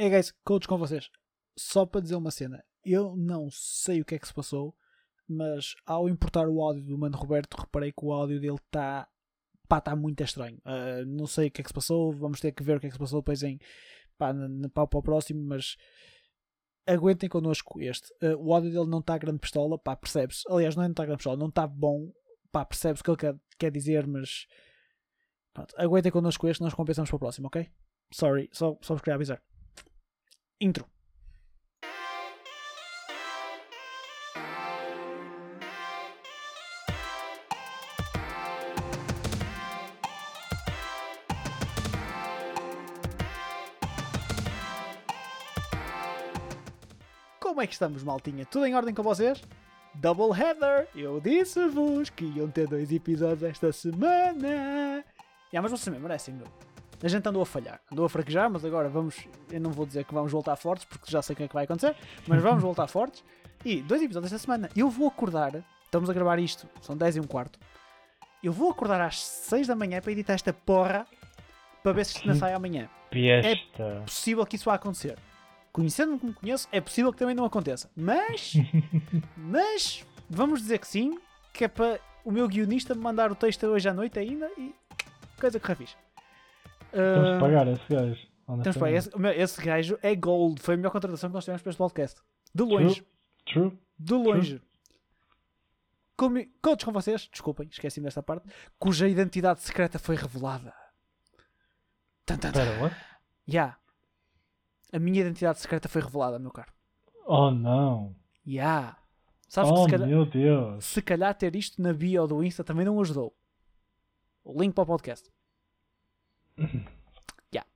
É, guys, coach com vocês. Só para dizer uma cena. Eu não sei o que é que se passou, mas ao importar o áudio do Mano Roberto, reparei que o áudio dele está. Pá, está muito estranho. Uh, não sei o que é que se passou. Vamos ter que ver o que é que se passou depois em. Pá, na, na, para o próximo, mas. Aguentem connosco este. Uh, o áudio dele não está grande pistola, pá, percebe-se. Aliás, não é está grande pistola, não está bom. Pá, percebe-se o que ele quer, quer dizer, mas. Pronto, aguentem connosco este, nós compensamos para o próximo, ok? Sorry, só, só vos queria avisar. Intro. Como é que estamos, maltinha? Tudo em ordem com vocês? Double Heather! Eu disse-vos que iam ter dois episódios esta semana! Yeah, mas vocês também merecem, meu. A gente andou a falhar, andou a fraquejar, mas agora vamos. Eu não vou dizer que vamos voltar fortes, porque já sei o que é que vai acontecer, mas vamos voltar fortes. E dois episódios esta semana. Eu vou acordar, estamos a gravar isto, são 10 e um quarto. Eu vou acordar às 6 da manhã para editar esta porra para ver se isto não sai amanhã. Piesta. É possível que isso vá acontecer. Conhecendo-me como conheço, é possível que também não aconteça. Mas, mas, vamos dizer que sim, que é para o meu guionista me mandar o texto hoje à noite ainda e coisa que rafiz. Temos de pagar esse gajo. Temos de pagar. Esse, esse gajo é gold. Foi a melhor contratação que nós tivemos para este podcast. De longe. True. True. De longe. Como, coach com vocês, desculpem, esqueci-me desta parte, cuja identidade secreta foi revelada. Espera, what? Yeah. A minha identidade secreta foi revelada, meu caro. Oh não. Yeah. Sabes oh que se calhar, meu Deus. se calhar ter isto na bio do Insta também não ajudou. O link para o podcast. yeah.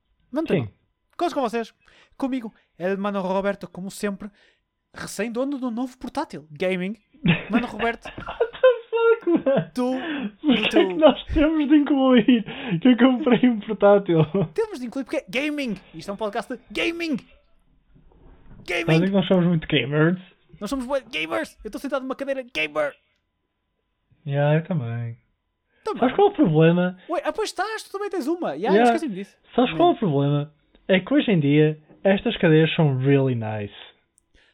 Sim. Coisas com vocês. Comigo, El Mano Roberto, como sempre, recém-dono do novo portátil. Gaming. Mano Roberto, tu. Porquê tu- é que nós temos de incluir que eu comprei um portátil? Temos de incluir porque é gaming. Isto é um podcast de gaming. Gaming. que nós somos muito gamers? Nós somos gamers. Eu estou sentado numa cadeira gamer. Yeah, eu também. Também. Sabes qual é o problema? Ué, ah, pois estás, tu também tens uma. Yeah, Yeah. esqueci-me disso. Sabes qual é o problema? É que hoje em dia estas cadeiras são really nice.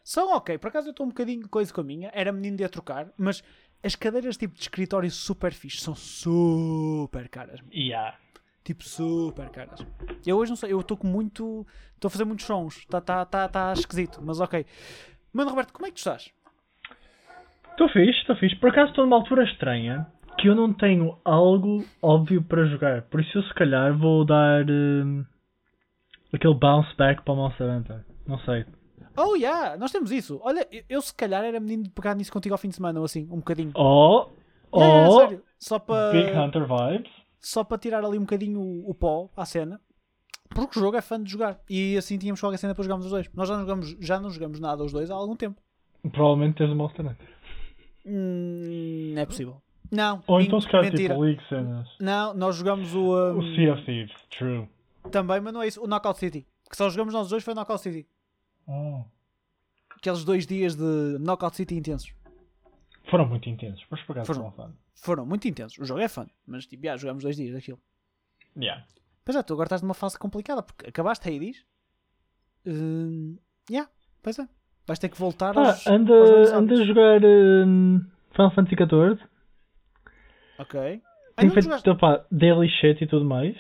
São ok, por acaso eu estou um bocadinho de coisa com a minha, era menino de a trocar, mas as cadeiras tipo de escritório super fixe são super caras. Yeah. Tipo, super caras. Eu hoje não sei, eu estou com muito. Estou a fazer muitos sons, está tá, tá, tá esquisito, mas ok. Mano, Roberto, como é que tu estás? Estou fixe, estou fixe. Por acaso estou numa altura estranha que eu não tenho algo óbvio para jogar. Por isso eu se calhar vou dar hum, aquele bounce back para o Monster Hunter. Não sei. Oh, yeah, nós temos isso. Olha, eu, eu se calhar era menino de pegar nisso contigo ao fim de semana, ou assim, um bocadinho. Oh! Oh! Yeah, yeah, sério. Só para. Big Hunter vibes. só para tirar ali um bocadinho o, o pó à cena. Porque o jogo é fã de jogar. E assim tínhamos qualquer cena para jogarmos os dois. Nós já não jogamos, já não jogamos nada os dois há algum tempo. Provavelmente tens o Monster Hunter. Hum, não é possível. Não. Ou então se calhar mentira. tipo League cenas. Não, nós jogamos o. um, O Sea of Thieves. True. Também, mas não é isso. O Knockout City. Que só jogamos nós dois foi o Knockout City. Oh. Aqueles dois dias de Knockout City intensos. Foram muito intensos. Mas por acaso Foram. foram fun. Foram muito intensos. O jogo é fã. Mas tipo, já jogamos dois dias daquilo. Yeah. Pois é, tu agora estás numa fase complicada. Porque acabaste Hades. Hum, yeah, pois é. Vais ter que voltar Ah, aos, anda, aos anda a jogar hum, Final Fantasy XIV. Ok. Não feito jogaste- opa, daily shit e tudo mais.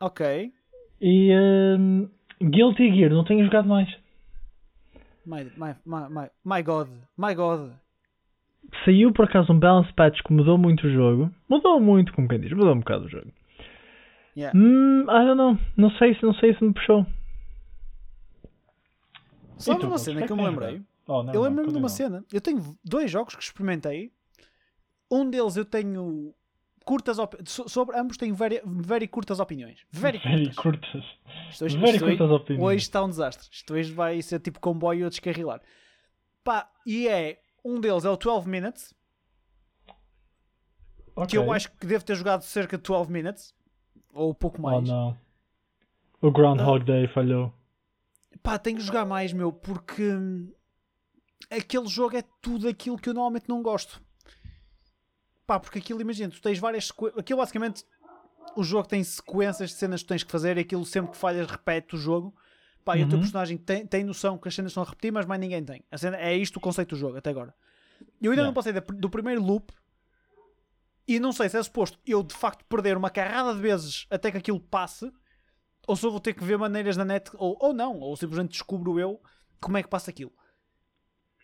Ok. E hum, Guilty Gear, não tenho jogado mais. My, my, my, my, God. My God. Saiu por acaso um balance patch que mudou muito o jogo. Mudou muito, como quem diz, mudou um bocado o jogo. Yeah. Hum, I don't know. Não sei se não sei se me puxou. Só E tu, uma cena o que eu é me lembrei. Oh, não, eu lembro-me de uma cena. Eu tenho dois jogos que experimentei. Um deles eu tenho curtas opiniões. Sobre ambos tenho very, very curtas opiniões. Very Very curtas. curtas. Isto hoje, Very isto hoje- curtas opiniões. hoje está um desastre. Isto hoje vai ser tipo comboio a descarrilar. Pá, e é. Um deles é o 12 Minutes. Que eu acho que devo ter jogado cerca de 12 Minutes. Ou pouco Oh mais. não. O Groundhog Day falhou. Pá, tenho que jogar mais, meu, porque hum, aquele jogo é tudo aquilo que eu normalmente não gosto. Pá, porque aquilo, imagina, tu tens várias sequências. Aquilo basicamente, o jogo tem sequências de cenas que tens que fazer e aquilo sempre que falhas repete o jogo. Pá, e o teu Uhum. personagem tem, tem noção que as cenas estão a repetir, mas mais ninguém tem. A cena, é isto o conceito do jogo até agora. Eu ainda Yeah. não passei da- do primeiro loop e não sei se é suposto eu de facto perder uma carrada de vezes até que aquilo passe ou se eu vou ter que ver maneiras na net ou, ou não, ou simplesmente descubro eu como é que passa aquilo.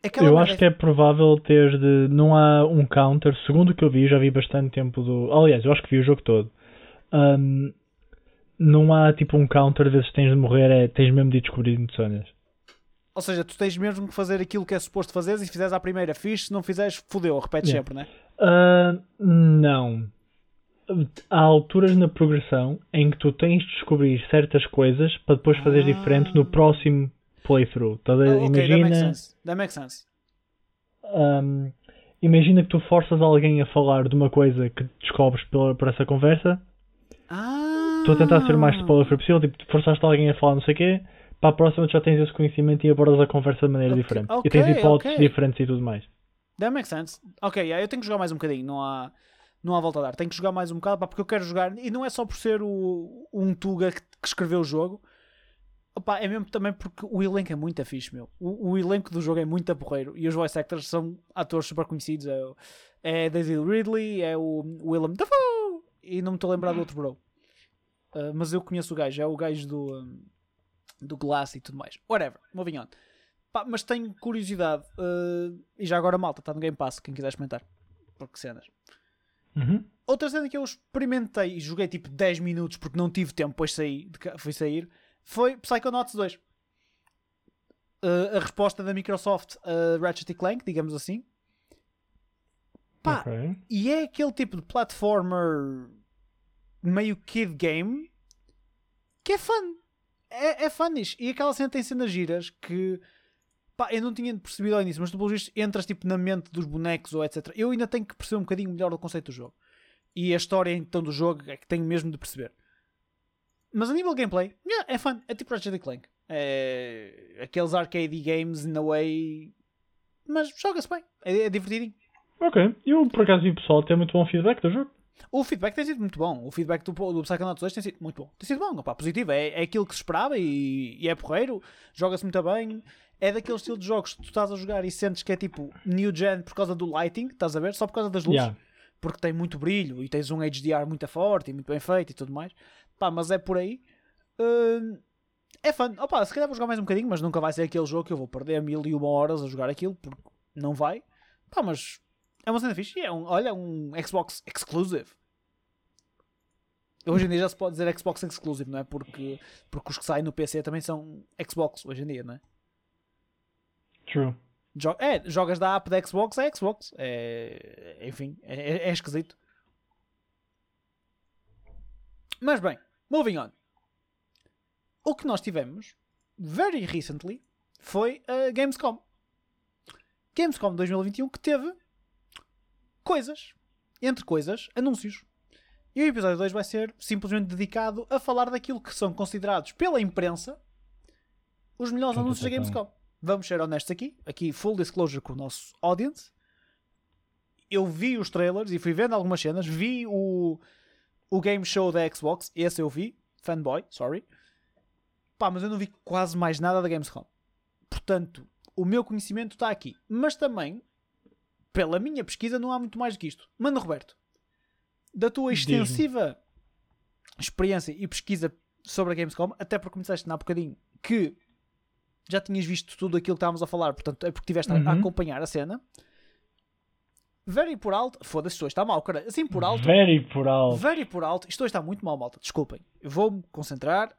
Aquela Eu acho que é provável ter de. Não há um counter, segundo o que eu vi, já vi bastante tempo do. Aliás, eu acho que vi o jogo todo. Ahm, não há tipo um counter, vezes tens de morrer, é, tens mesmo de descobrir zonas. Ou seja, tu tens mesmo que fazer aquilo que é suposto fazer e se fizeres à primeira fixe, se não fizeres, fodeu, repetes Yeah. sempre, né? Ah, não. Há alturas na progressão em que tu tens de descobrir certas coisas para depois fazer Ah. diferente no próximo playthrough. Tá a ver? Ah, ok, that makes imagina, sense. That makes sense. ahm, imagina que tu forças alguém a falar de uma coisa que descobres pela, por essa conversa. Ah! Estou a tentar ser o mais spoiler possível. Tipo, forçaste alguém a falar não sei o quê. Para a próxima tu já tens esse conhecimento e abordas a conversa de maneira Ok, diferente. ok, e tens hipóteses ok. diferentes e tudo mais. That makes sense. Ok, yeah, eu tenho que jogar mais um bocadinho, não há, não há volta a dar. Tenho que jogar mais um bocado, pá, porque eu quero jogar, e não é só por ser o, um Tuga que, que escreveu o jogo, Opá, é mesmo também porque o elenco é muito fixe, meu. O, o elenco do jogo é muito aporreiro e os voice actors são atores super conhecidos. É, o- é Daisy Ridley, é o Willem Dafoe e não me estou a lembrar do outro bro. Uh, mas eu conheço o gajo, é o gajo do, um, do Glass e tudo mais. Whatever, moving on. Pá, mas tenho curiosidade uh, e já agora malta, está no Game Pass, quem quiser experimentar. Porque cenas. Uhum. Outra cena que eu experimentei e joguei tipo 10 minutos porque não tive tempo, depois saí, de fui sair, foi Psychonauts 2. Uh, a resposta da Microsoft a Ratchet e Clank, digamos assim. Pá, Ok. e é aquele tipo de platformer meio kid game que é fun. É, é funish. E aquela cena tem cenas giras que pá, eu não tinha percebido ao início, mas tu pelo visto entras tipo na mente dos bonecos ou etc. Eu ainda tenho que perceber um bocadinho melhor o conceito do jogo. E a história então do jogo é que tenho mesmo de perceber. Mas a nível de gameplay, yeah, é fun. É tipo Ratchet Clank. É aqueles arcade games in a way. Mas joga-se bem. É, é divertidinho. Ok. Eu por acaso vi o pessoal ter muito bom feedback do jogo. O feedback tem sido muito bom. O feedback do, do Psychonauts 2 tem sido muito bom. Tem sido bom, opá, positivo. É, é aquilo que se esperava e, e é porreiro. Joga-se muito bem. É daquele estilo de jogos que tu estás a jogar e sentes que é tipo new gen por causa do lighting, estás a ver? Só por causa das luzes. Yeah. Porque tem muito brilho e tens um HDR muito forte e muito bem feito e tudo mais. Pá, mas é por aí. Hum, é fun. Opa, se calhar vou jogar mais um bocadinho, mas nunca vai ser aquele jogo que eu vou perder mil e uma horas a jogar aquilo, porque não vai. Pá, mas é uma cena fixe. E É um, olha, um Xbox exclusive. Hoje em dia já se pode dizer Xbox exclusive, não é? Porque, porque os que saem no PC também são Xbox hoje em dia, não é? True. Jo- é, jogas da app da Xbox, é Xbox. É, enfim, é, é- é esquisito. Mas bem, moving on. O que nós tivemos, very recently, foi a Gamescom. Gamescom 2021 que teve coisas. Entre coisas, anúncios. E o episódio 2 vai ser simplesmente dedicado a falar daquilo que são considerados pela imprensa os melhores anúncios da. Gamescom. Vamos ser honestos aqui. Aqui, full disclosure com o nosso audience. Eu vi os trailers e fui vendo algumas cenas. Vi o, o game show da Xbox. Esse eu vi. Fanboy, sorry. Pá, mas eu não vi quase mais nada da Gamescom. Portanto, o meu conhecimento está aqui. Mas também, pela minha pesquisa, não há muito mais do que isto. Mano Roberto, da tua extensiva experiência e pesquisa sobre a Gamescom, até porque me disseste há bocadinho que já tinhas visto tudo aquilo que estávamos a falar, portanto é porque estiveste a- a Uhum. acompanhar a cena. Very por alto, foda-se, hoje está mal, cara. Assim por alto, Very por alto. very por alto, isto hoje está muito mal, malta. Desculpem, eu vou-me concentrar.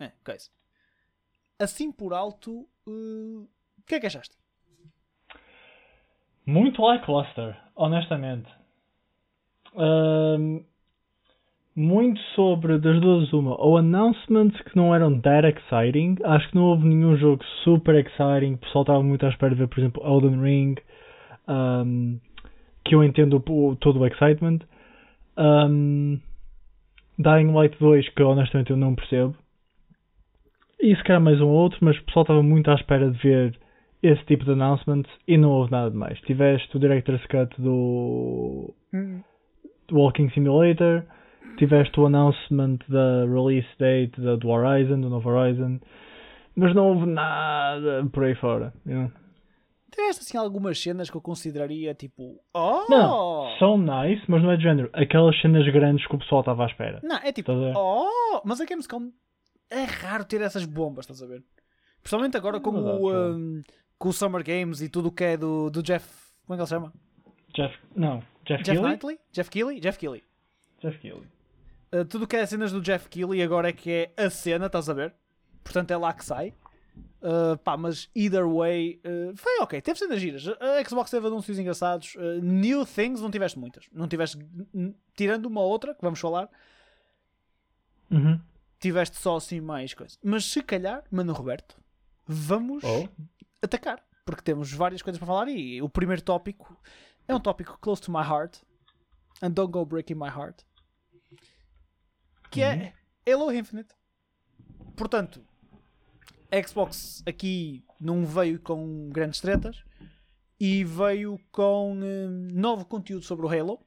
É, ok. Assim por alto, eh, o que é que achaste? Muito lackluster, honestamente. Ahm, muito sobre, das duas uma, ou announcements que não eram that exciting. Acho que não houve nenhum jogo super exciting. O pessoal estava muito à espera de ver, por exemplo, Elden Ring. Ahm, que eu entendo o- todo o excitement. Ahm, Dying Light 2, que honestamente eu não percebo. E se calhar mais um ou outro, mas o pessoal estava muito à espera de ver esse tipo de announcements e não houve nada de mais. Tiveste o Director's Cut do do Walking Simulator, tiveste o announcement da release date da, do Horizon, do novo Horizon, mas não houve nada por aí fora. you know. Tiveste assim algumas cenas que eu consideraria tipo. Oh! Não, são nice, mas não é de género. Aquelas cenas grandes que o pessoal estava à espera. Não, é tipo. Oh! Mas a Gamescom é raro ter essas bombas, estás a ver? Principalmente agora com, Verdade, o, um, com o Summer Games e tudo o que é do, do Jeff. Como é que ele se chama? Jeff. Não, Jeff, Jeff Keighley? Knightley? Jeff Keighley? Jeff Keighley. Jeff Keighley. Uh, tudo o que é cenas do Jeff Keighley agora é que é a cena, estás a ver? Portanto é lá que sai. Uh, pá, mas either way, uh, foi ok. Teve cenas giras. A Xbox teve anúncios engraçados. Uh, new things, não tiveste muitas. Não tiveste, tirando uma outra, que vamos falar, Uhum. tiveste só assim mais coisas. Mas se calhar, Mano Roberto, vamos Oh. atacar. Porque temos várias coisas para falar e o primeiro tópico é um tópico close to my heart. And don't go breaking my heart. Que é Halo Infinite. Portanto, a Xbox aqui não veio com grandes tretas e veio com hum, novo conteúdo sobre o Halo.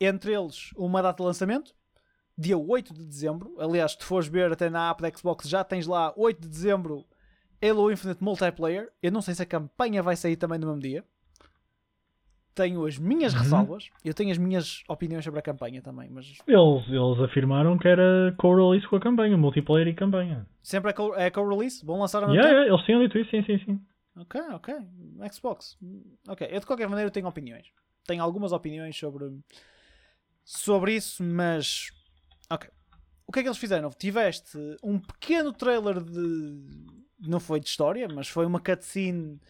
Entre eles, uma data de lançamento, dia 8 de dezembro. Aliás, se fores ver até na app da Xbox, já tens lá 8 de dezembro Halo Infinite Multiplayer. Eu não sei se a campanha vai sair também no mesmo dia. Tenho as minhas Uhum. ressalvas. Eu tenho as minhas opiniões sobre a campanha também, mas Eles, eles afirmaram que era co-release com a campanha, multiplayer e campanha. sempre é co- é co-release. Vão lançar mesmo Yeah, yeah, eles tinham dito isso, sim, sim, sim. Ok, ok. Xbox. Ok. Eu de qualquer maneira tenho opiniões. Tenho algumas opiniões sobre, sobre isso, mas. Ok. O que é que eles fizeram? Tiveste um pequeno trailer de. Não foi de história, mas foi uma cutscene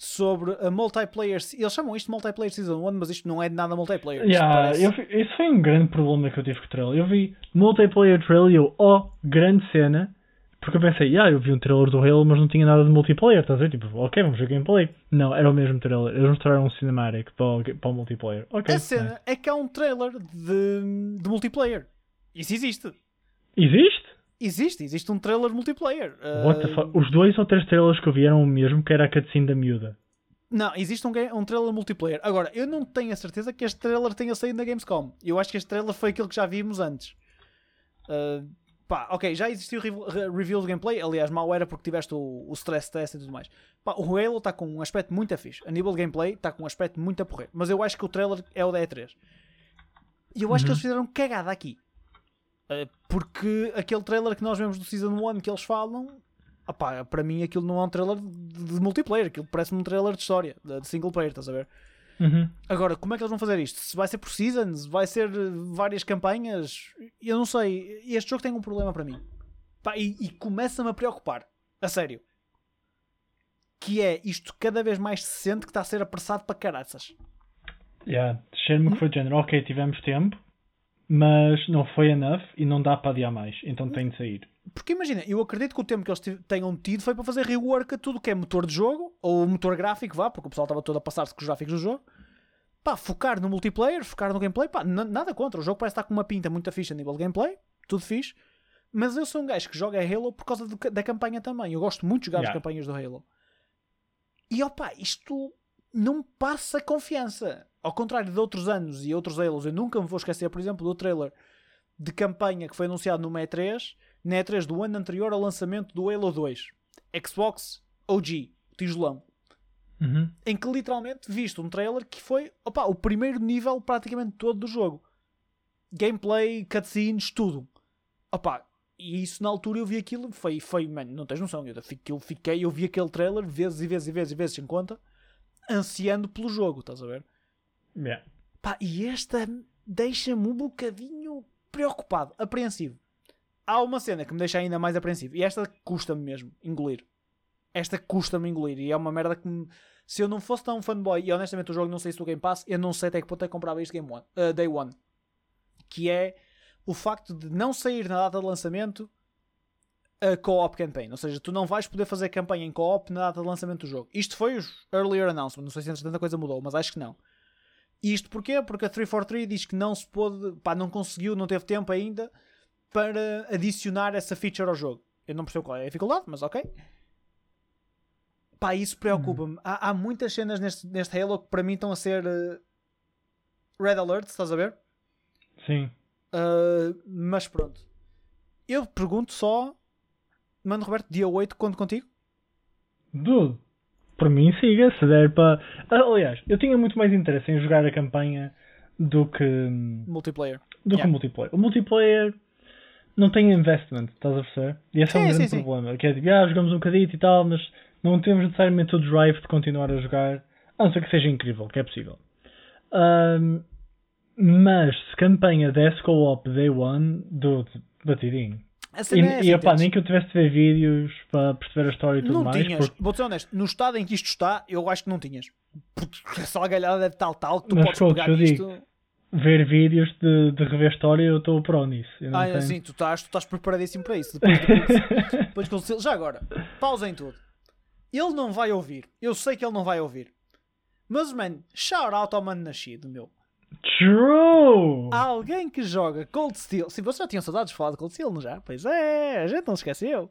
sobre a multiplayer. Eles chamam isto de multiplayer Season 1, mas isto não é de nada multiplayer. Yeah, eu isso foi um grande problema que eu tive com o trailer. Eu vi multiplayer trailer e eu, oh, grande cena. Porque eu pensei, ah, eu vi um trailer do Halo, mas não tinha nada de multiplayer, estás a ver? Tipo, ok, vamos ver gameplay. Não, era o mesmo trailer. Eles mostraram um cinematic para o, para o multiplayer. Ok. A cena é que há um trailer de, de multiplayer. Isso existe. Existe? Existe, existe um trailer multiplayer. Fuck? Os dois ou três trailers que eu vi eram o mesmo, que era a cutscene da miúda. Não, existe um, um trailer multiplayer. Agora, eu não tenho a certeza que este trailer tenha saído na Gamescom. Eu acho que este trailer foi aquilo que já vimos antes. Uh, pá, ok, já existiu re- review de gameplay. Aliás, mal era porque tiveste o, o stress test e tudo mais. Pá, o Halo está com um aspecto muito fixe. A nível de gameplay, está com um aspecto muito a porrer. Mas eu acho que o trailer é o da E3. E eu acho que Uhum. eles fizeram cagada aqui. Uh, porque aquele trailer que nós vemos do Season 1 que eles falam, opá, para mim aquilo não é um trailer de, multiplayer, aquilo parece-me um trailer de história, de, de single player, estás a ver? Uhum. Agora, como é que eles vão fazer isto? Se vai ser por seasons, vai ser eh, várias campanhas, eu não sei. Este jogo tem um problema para mim. Pá, e e começa-me a preocupar, a sério. Que é isto cada vez mais se sente que está a ser apressado para caraças. Yeah, cheiro-me que foi de género, ok, tivemos tempo, mas não foi enough e não dá para adiar mais, então tem de sair. Porque imagina, eu acredito que o tempo que eles tenham tido foi para fazer rework a tudo o que é motor de jogo, ou motor gráfico, vá, porque o pessoal estava todo a passar-se com os gráficos do jogo. Pá, focar no multiplayer, focar no gameplay, pá, nada contra. O jogo parece estar com uma pinta muito fixe a nível de gameplay, tudo fixe. Mas eu sou um gajo que joga Halo por causa do da campanha também. Eu gosto muito de jogar as Yeah. campanhas do Halo. E opá, isto não passa confiança. Ao contrário de outros anos e outros Halos, eu nunca me vou esquecer, por exemplo, do trailer de campanha que foi anunciado no E3, na E3 do ano anterior ao lançamento do Halo 2. Xbox OG, tijolão. Uhum. Em que literalmente viste um trailer que foi opá, o primeiro nível praticamente todo do jogo. Gameplay, cutscenes, tudo. Opá, e isso na altura eu vi aquilo, foi, foi mano, não tens noção. Eu fiquei, eu fiquei, eu vi aquele trailer vezes e vezes e vezes e vezes sem conta, ansiando pelo jogo, estás a ver? Yeah. Pá, e esta deixa-me um bocadinho preocupado, apreensivo. Há uma cena que me deixa ainda mais apreensivo. E esta custa-me mesmo engolir. Esta custa-me engolir. E é uma merda que me... Se eu não fosse tão fanboy, e honestamente o jogo não sei se do Game Pass, eu não sei até que ponto é que comprava isto Game One, uh, Day One. Que é o facto de não sair na data de lançamento a co-op campaign. Ou seja, tu não vais poder fazer campanha em co-op na data de lançamento do jogo. Isto foi os earlier announcement. Não sei se entretanto a coisa mudou, mas acho que não. Isto porquê? Porque a 343 diz que não se pôde, pá, não conseguiu, não teve tempo ainda para adicionar essa feature ao jogo. Eu não percebo qual é a dificuldade, mas ok. Pá, isso preocupa-me. Há, há muitas cenas neste, neste Halo que para mim estão a ser eh, Red Alert, estás a ver? Sim. Uh, mas pronto. Eu pergunto só, Mano Roberto, dia 8, conto contigo? Dude, por mim siga, se der para. Aliás, eu tinha muito mais interesse em jogar a campanha do que. Multiplayer. do que Yeah. o multiplayer. O multiplayer não tem investment, estás a perceber? E esse é um Sim, grande sim, sim. problema. Que é tipo, ah, jogamos um bocadito e tal, mas não temos necessariamente o drive de continuar a jogar, a não ser que seja incrível, que é possível. Ahm, mas se campanha desse co-op day one, do batidinho. A E, é e tens- nem que eu tivesse de ver vídeos para perceber a história e tudo Não mais, tinhas, porque vou ser honesto, no estado em que isto está, eu acho que não tinhas. Porque essa algalhada é tal, tal, que tu Mas, podes coach, pegar nisto. digo, ver vídeos de, de rever história, eu estou pró nisso. Não Ah, tenho- assim, tu estás, tu estás preparadíssimo para isso. Depois, depois, depois Já agora, pausem tudo. Ele não vai ouvir. Eu sei que ele não vai ouvir. Mas, man, shout out ao mano nascido, meu. True! Alguém que joga Cold Steel. Sim, vocês já tinham saudades de falar de Cold Steel, não já? Pois é, a gente não esqueceu.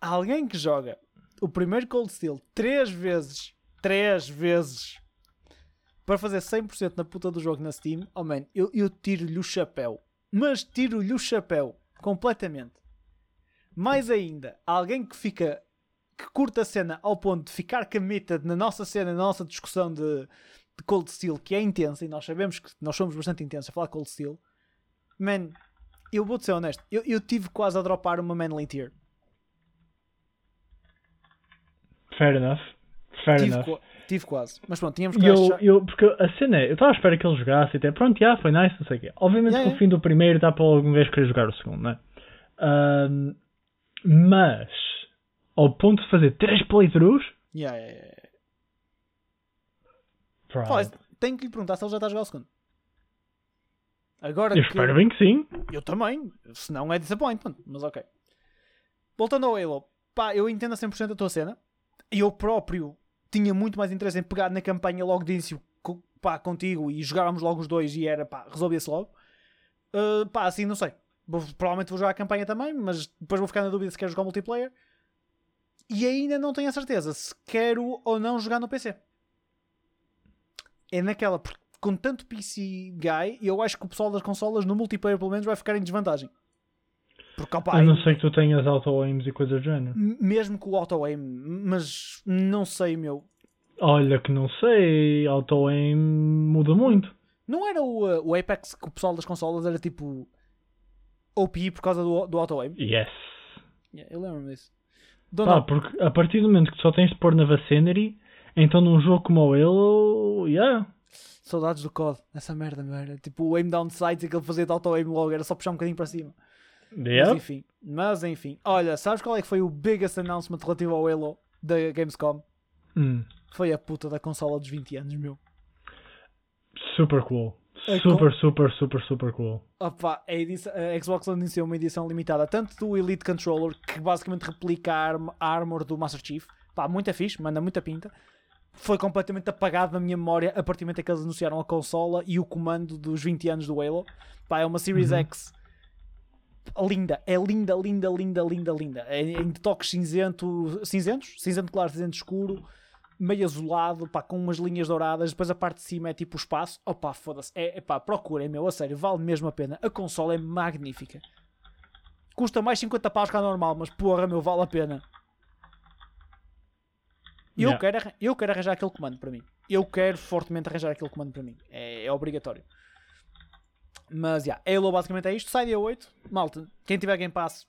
Alguém que joga o primeiro Cold Steel três vezes, três vezes, para fazer 100% na puta do jogo na Steam. Oh man, eu, eu tiro-lhe o chapéu. Mas tiro-lhe o chapéu completamente. Mais ainda, alguém que fica que curta a cena ao ponto de ficar committed na nossa cena, na nossa discussão de, de Cold Steel, que é intensa, e nós sabemos que nós somos bastante intensos a falar Cold Steel. Man, eu vou-te ser honesto, eu, eu tive quase a dropar uma Manly Tier. Fair enough. Fair Tive, enough. tive quase. Mas pronto, tínhamos que eu, eu, porque a cena é, eu estava à espera que ele jogasse e até, pronto, já, foi nice, não sei o quê. Obviamente Yeah, que yeah. o fim do primeiro dá para algum vez querer jogar o segundo, não é? Ahm, mas, ao ponto de fazer três playthroughs, Yeah, yeah, yeah. Fala, tenho que lhe perguntar se ele já está a jogar o segundo. Agora eu que... espero bem que sim. Eu também, se não é disappointment, mas ok. Voltando ao Halo, pá, eu entendo a 100% a tua cena. E eu próprio tinha muito mais interesse em pegar na campanha logo de início pá, contigo e jogávamos logo os dois e era pá, resolvia-se logo. Uh, pá, assim não sei. Vou- provavelmente vou jogar a campanha também, mas depois vou ficar na dúvida se quero jogar multiplayer. E ainda não tenho a certeza se quero ou não jogar no PC. É naquela, porque com tanto PC guy, eu acho que o pessoal das consolas no multiplayer pelo menos vai ficar em desvantagem. Porque, opá, a não ser que tu tenhas auto-aims e coisas do género. mesmo com o auto-aim, mas não sei, meu. Olha que não sei, auto-aim muda muito. Não era o, uh, o Apex que o pessoal das consolas era tipo OP por causa do, do auto-aim? Yes. Yeah, eu lembro-me disso. Pá, know. porque a partir do momento que só tens de pôr na Vicinity, então num jogo como o Halo, yeah. Saudades do COD, essa merda, meu. Era tipo o aim down sights, aquele fazia de auto-aim logo, era só puxar um bocadinho para cima. Mas Yeah. enfim, mas enfim. Olha, sabes qual é que foi o biggest announcement relativo ao Halo da Gamescom? Hum, Foi a puta da consola dos 20 anos, meu. super cool. É Super, super, super, super cool. Opa, a, edição- a Xbox anunciou uma edição limitada tanto do Elite Controller, que basicamente replica a, arm- a armor do Master Chief. Pá, muita fixe, manda muita pinta. Foi completamente apagado na minha memória a partir do momento em que eles anunciaram a consola e o comando dos 20 anos do Halo. Pá, é uma Series Uhum. X linda, é linda, linda, linda, linda, linda. É em toques cinzento, cinzentos, cinzento claro, cinzento escuro, meio azulado, pá, com umas linhas douradas. Depois a parte de cima é tipo o espaço. Opa, foda-se. É, pá, procurem, meu, a sério, vale mesmo a pena. A consola é magnífica. Custa mais 50 paus que a normal, mas porra, meu, vale a pena. Eu, Yeah. quero, eu quero arranjar aquele comando para mim. Eu quero fortemente arranjar aquele comando para mim. É, é obrigatório. Mas, já, Halo basicamente é isto. Sai dia 8. Malta, quem tiver Game Pass,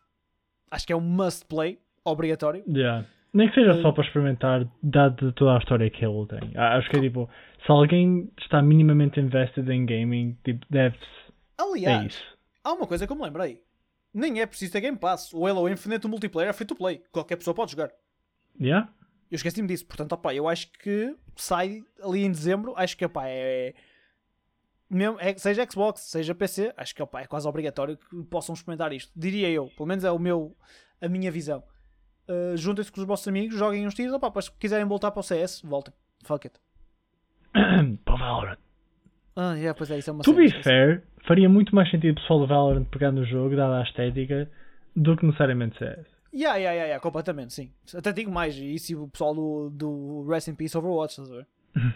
acho que é um must play. Obrigatório. Yeah. Nem que seja Eh, só para experimentar, dado toda a história que Halo tem. Ah, Acho que é tipo, se alguém está minimamente invested em gaming, tipo, deve-se. É Aliás, isso. há uma coisa que eu me lembrei. Nem é preciso ter Game Pass. O Halo Infinite, o multiplayer, é free to play. Qualquer pessoa pode jogar. Yeah? Eu esqueci-me disso. Portanto, opá, eu acho que sai ali em dezembro. Acho que opá, é. Mesmo, é- seja Xbox, seja PC, acho que opá, é quase obrigatório que possam experimentar isto. Diria eu. Pelo menos é o meu, a minha visão. Uh, Juntem-se com os vossos amigos, joguem uns tiros. Opá, depois, se quiserem voltar para o CS, voltem. Fuck it. para o Valorant. Ah, yeah, pois é, isso é uma To be fair, faria muito mais sentido o pessoal do Valorant pegar no jogo, dada a estética, do que necessariamente CS. Yeah, yeah, yeah, yeah, completamente, sim. Até digo mais, e se o pessoal do, do Rest in Peace Overwatch, estás a ver?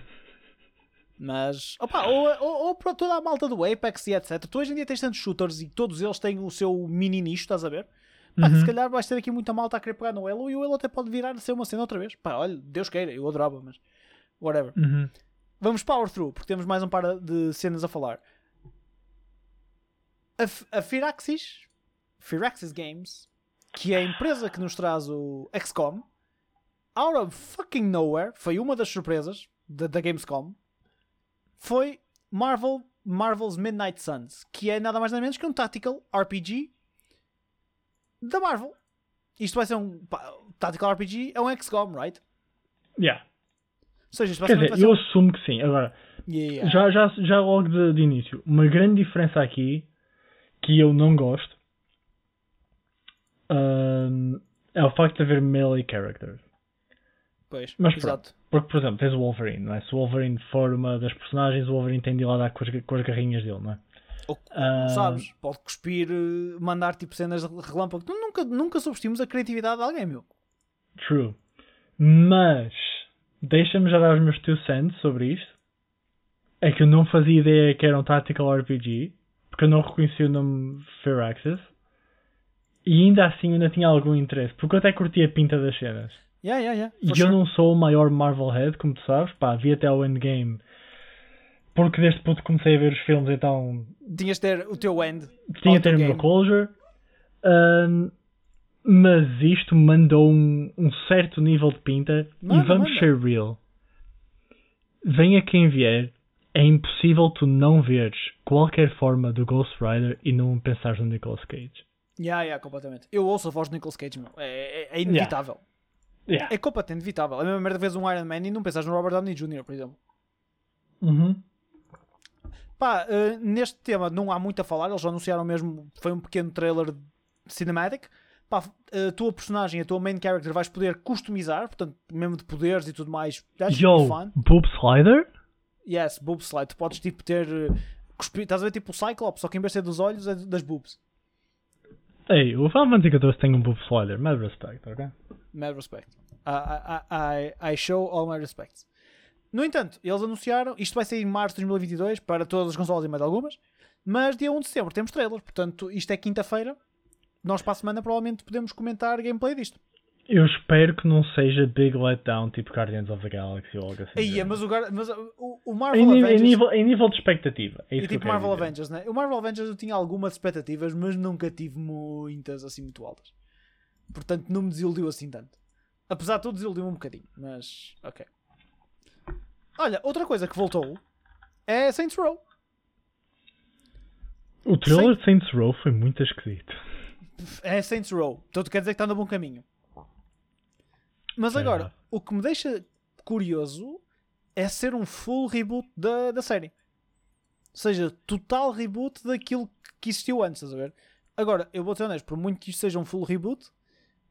Mas, opa, ou, ou, ou para toda a malta do Apex e etc. Tu hoje em dia tens tantos shooters e todos eles têm o seu mini nicho, estás a ver? Pá, Uhum. se calhar vais ter aqui muita malta a querer pegar no Halo e o Halo até pode virar a ser uma cena outra vez. Pá, olha, Deus queira, eu adorava, mas whatever. Uhum. Vamos power through, porque temos mais um par de cenas a falar. A, a Firaxis, Firaxis Games, que é a empresa que nos traz o XCOM, out of fucking nowhere, foi uma das surpresas da, da Gamescom, foi Marvel, Marvel's Midnight Suns, que é nada mais nada menos que um tactical RPG da Marvel. Isto vai ser um pá, tactical RPG, é um XCOM, right? Yeah. Ou seja, isto Quer basicamente dizer, vai eu assumo que sim. Agora, ser um... Yeah. já, já, já logo de, de início, uma grande diferença aqui que eu não gosto ahm, é o facto de haver melee characters. Pois, Mas exato. Porque, por exemplo, tens o Wolverine, não é? Se o Wolverine for uma das personagens, o Wolverine tem de ir lá dar com as, com as garrinhas dele, não é? Ou, Ah, sabes, pode cuspir, eh, mandar tipo cenas de relâmpago. Nunca, nunca subestimos a criatividade de alguém, meu. True. Mas, deixa-me já dar os meus two cents sobre isto. É que eu não fazia ideia que era um Tactical RPG, porque eu não reconhecia o nome Fair Access. E ainda assim ainda tinha algum interesse, porque eu até curti a pinta das cenas. Yeah, yeah, yeah. E eu sure. não sou o maior Marvel head, como tu sabes, pá, vi até ao Endgame. Porque desde puto comecei a ver os filmes, então Tinhas de ter o teu end. tinha Auto termo game. no closure. Ahm, mas isto mandou um, um certo nível de pinta e vamos manda. ser real. Venha quem vier, é impossível tu não veres qualquer forma do Ghost Rider e não pensares no Nicolas Cage. Yeah, yeah, completamente. Eu ouço a voz do Nicolas Cage, meu. É, é- é inevitável. Yeah. É completamente inevitável. É a mesma merda vez um Iron Man e não pensas no Robert Downey Jr., por exemplo. Uhum. Pá, eh, neste tema não há muito a falar. Eles já anunciaram mesmo. Foi um pequeno trailer cinematic. Pá, a tua personagem, a tua main character, vais poder customizar. Portanto, mesmo de poderes e tudo mais. That should Yo, fun. Boob Slider? Yes, boob slide. Tu podes tipo ter. cuspi- Estás a ver tipo o Cyclops, só que em vez de ser dos olhos é das boobs. Ei, o Final Fantasy XIV tem um Boob Slider, mad respect, ok? Mad respect. I, I, I, I show all my respects. No entanto, eles anunciaram. Isto vai sair em março de 2022 para todas as consoles e mais algumas. Mas dia 1 de setembro temos trailers. Portanto, isto é quinta-feira. Nós para a semana provavelmente podemos comentar gameplay disto. Eu espero que não seja Big Letdown tipo Guardians of the Galaxy ou algo assim. Aí, mas o, mas o, o Marvel em, nível, em, Avengers. nível, em nível de expectativa. É e tipo Marvel dizer. Avengers, né? O Marvel Avengers eu tinha algumas expectativas, mas nunca tive muitas assim muito altas. Portanto, não me desiludiu assim tanto. Apesar de tudo, desiludiu-me um bocadinho. Mas, ok. Olha, outra coisa que voltou é Saints Row. O trailer de Saints Row foi muito esquisito. É Saints Row. Então tu quer dizer que está no bom caminho. Mas É agora, verdade. o que me deixa curioso é ser um full reboot da, da série. Ou seja, total reboot daquilo que existiu antes, estás a ver? Agora, eu vou ser honesto, por muito que isto seja um full reboot,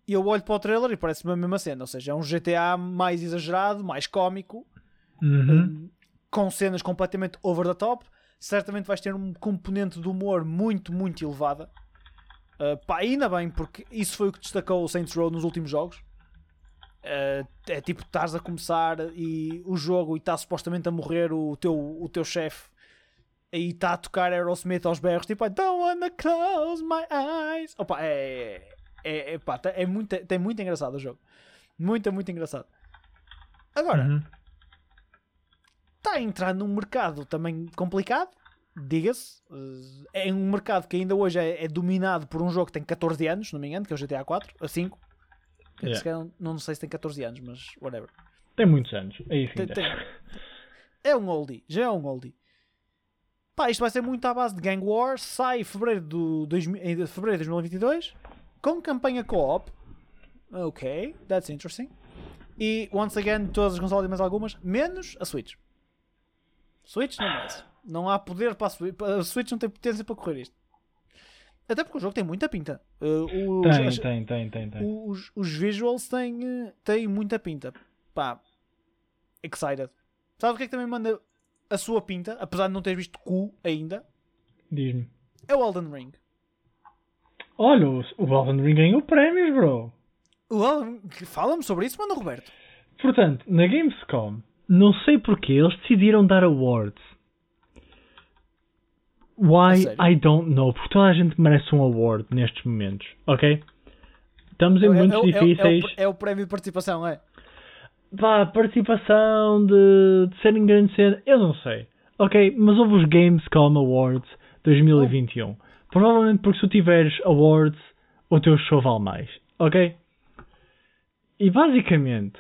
eu olho para o trailer e parece-me a mesma cena. Ou seja, é um GTA mais exagerado, mais cómico, Uhum. com cenas completamente over the top. Certamente vais ter um componente de humor muito, muito elevada. Uh, pá, ainda bem, porque isso foi o que destacou o Saints Row nos últimos jogos. Uh, é tipo, estás a começar e o jogo e está supostamente a morrer o teu, o teu chefe e está a tocar Aerosmith aos berros, tipo, I don't wanna close my eyes. Opa, é, é, é, pá, tá- é muito, tem muito engraçado o jogo. Muito, muito engraçado. Agora, Uhum. está a entrar num mercado também complicado, diga-se. Eh, É um mercado que ainda hoje é, é dominado por um jogo que tem 14 anos, se não me engano, que é o GTA 4, a 5. Yeah. Se calhar não, sei se tem 14 anos, mas whatever. Tem muitos anos. É isso Tem- interessa. É um oldie, já é um oldie. Pá, isto vai ser muito à base de Gang War. Sai em fevereiro, do, dois, mi- em fevereiro de 2022 com campanha co-op. Ok, that's interesting. E once again, todas as consoles e mais algumas, menos a Switch. Switch não merece. Não há poder para a Switch. A Switch não tem potência para correr isto. Até porque o jogo tem muita pinta. Uh, os- Tem, as- tem, tem, tem, tem. os, os visuals têm, eh, têm muita pinta. Pá, excited. Sabe o que é que também manda a sua pinta, apesar de não ter visto cu ainda? Diz-me. É o Elden Ring. Olha, o Elden Ring ganhou prémios, bro. O Elden Fala-me sobre isso, manda Roberto. Portanto, na Gamescom, não sei porque eles decidiram dar awards. Why? I don't know. Porque toda a gente merece um award nestes momentos, ok? Estamos em É- muitos é, o- é o- difíceis. É o, é o prémio de participação, é? Pá, participação de, de serem grande cena, eu não sei. Ok, mas houve os Gamescom Awards 2021. Provavelmente porque se tu tiveres awards, o teu show vale mais. Ok? E basicamente,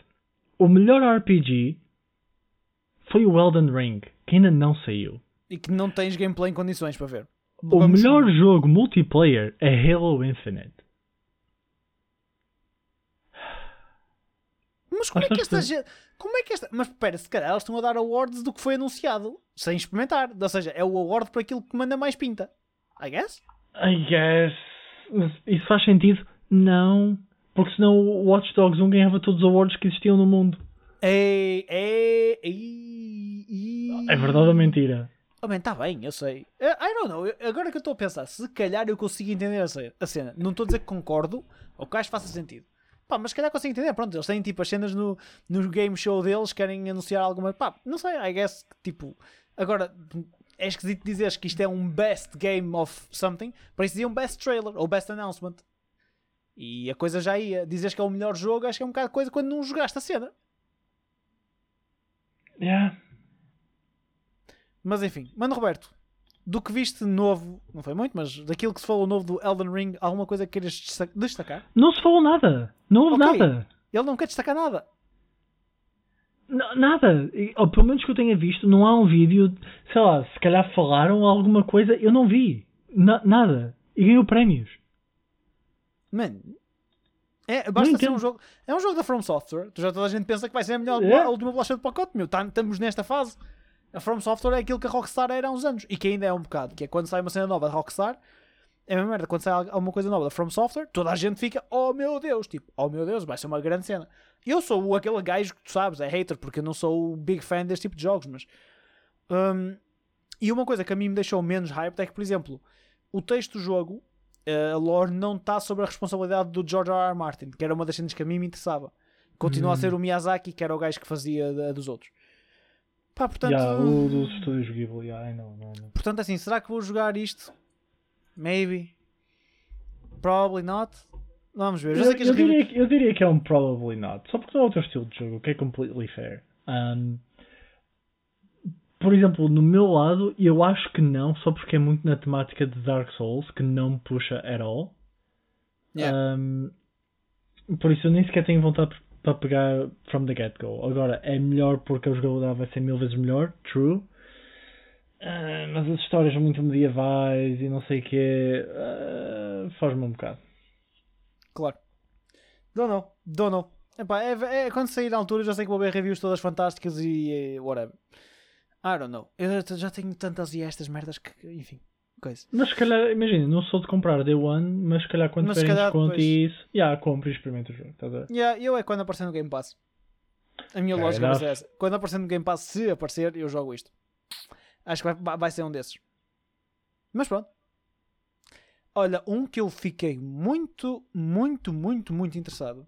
o melhor RPG foi o Elden Ring, que ainda não saiu. E que não tens gameplay em condições para ver. O Vamos- melhor jogo multiplayer é Halo Infinite. Mas como é que esta gente. Como é que esta. Mas espera, se calhar eles estão a dar awards do que foi anunciado, sem experimentar. Ou seja, é o award para aquilo que manda mais pinta. I guess? I guess. Mas isso faz sentido? Não. Porque senão o Watch Dogs 1 ganhava todos os awards que existiam no mundo. Ei, ei, ei, ei. É verdade ou mentira? Oh, tá bem, eu sei. Eh, I don't know. Agora que eu estou a pensar, se calhar eu consigo entender a ce- a cena. Não estou a dizer que concordo ou que acho que faça sentido. Pá, mas se calhar consigo entender. Pronto, eles têm tipo as cenas no, no game show deles, querem anunciar alguma. Pá, não sei, I guess que tipo. Agora, é esquisito dizeres que isto é um best game of something. Para isso dizia um best trailer ou best announcement. E a coisa já ia. Dizes que é o melhor jogo, acho que é um bocado coisa quando não jogaste a cena. Yeah. Mas enfim, Mano Roberto, do que viste novo, não foi muito, mas daquilo que se falou novo do Elden Ring, alguma coisa que queiras desta- destacar? Não se falou nada. Não houve Ok. nada. Ele não quer destacar nada. N- nada. Ou pelo menos que eu tenha visto, não há um vídeo. Sei lá, se calhar falaram alguma coisa. Eu não vi. Na- nada. E ganhou prémios. Mano, é, basta ser um jogo. É um jogo da From Software. Tu já toda a gente pensa que vai ser a melhor É. a última bolacha de pacote, meu. Tá- Estamos nesta fase. A From Software é aquilo que a Rockstar era há uns anos e que ainda é um bocado. Que é quando sai uma cena nova da Rockstar, é a mesma merda. Quando sai alguma coisa nova da From Software, toda a gente fica, oh meu Deus, tipo, oh meu Deus, vai ser uma grande cena. Eu sou aquele gajo que tu sabes, é hater, porque eu não sou o big fan deste tipo de jogos, mas. hum, e uma coisa que a mim me deixou menos hype é que, por exemplo, o texto do jogo, eh, a lore, não está sobre a responsabilidade do George R. R. Martin, que era uma das cenas que a mim me interessava. Continua a Hum. ser o Miyazaki, que era o gajo que fazia dos outros. Pá, portanto. Yeah, o dos estúdios Ghibli. Yeah, I know, I know. Portanto, assim, será que vou jogar isto? Maybe. Probably not. Vamos ver. Eu Eu, eu diria, que- eu diria que é um probably not. Só porque não é o teu estilo de jogo, que é completely fair. Um, por exemplo, no meu lado, eu acho que não, só porque é muito na temática de Dark Souls, que não me puxa at all. Yeah. Um, por isso eu nem sequer tenho vontade para pegar from the get-go. Agora, é melhor porque a jogabilidade vai ser mil vezes melhor, true. Ah, mas as histórias são muito medievais e não sei o que faz-me um bocado. Claro. Don't know. Epá, é, é, quando sair na altura, já sei que vou ver reviews todas fantásticas e eh, whatever. I don't know. Eu já tenho tantas e estas merdas que, enfim, coisa. Mas se calhar, imagina, não sou de comprar Day One, mas se calhar quando calhar desconto depois- e isso, já, compro e experimento o jogo, estás a ver? Yeah, eu é quando aparecer no Game Pass. A minha Fair lógica vai enough. ser essa. Quando aparecer no Game Pass, se aparecer, eu jogo isto. Acho que vai, vai ser um desses. Mas pronto. Olha, um que eu fiquei muito, muito, muito, muito interessado.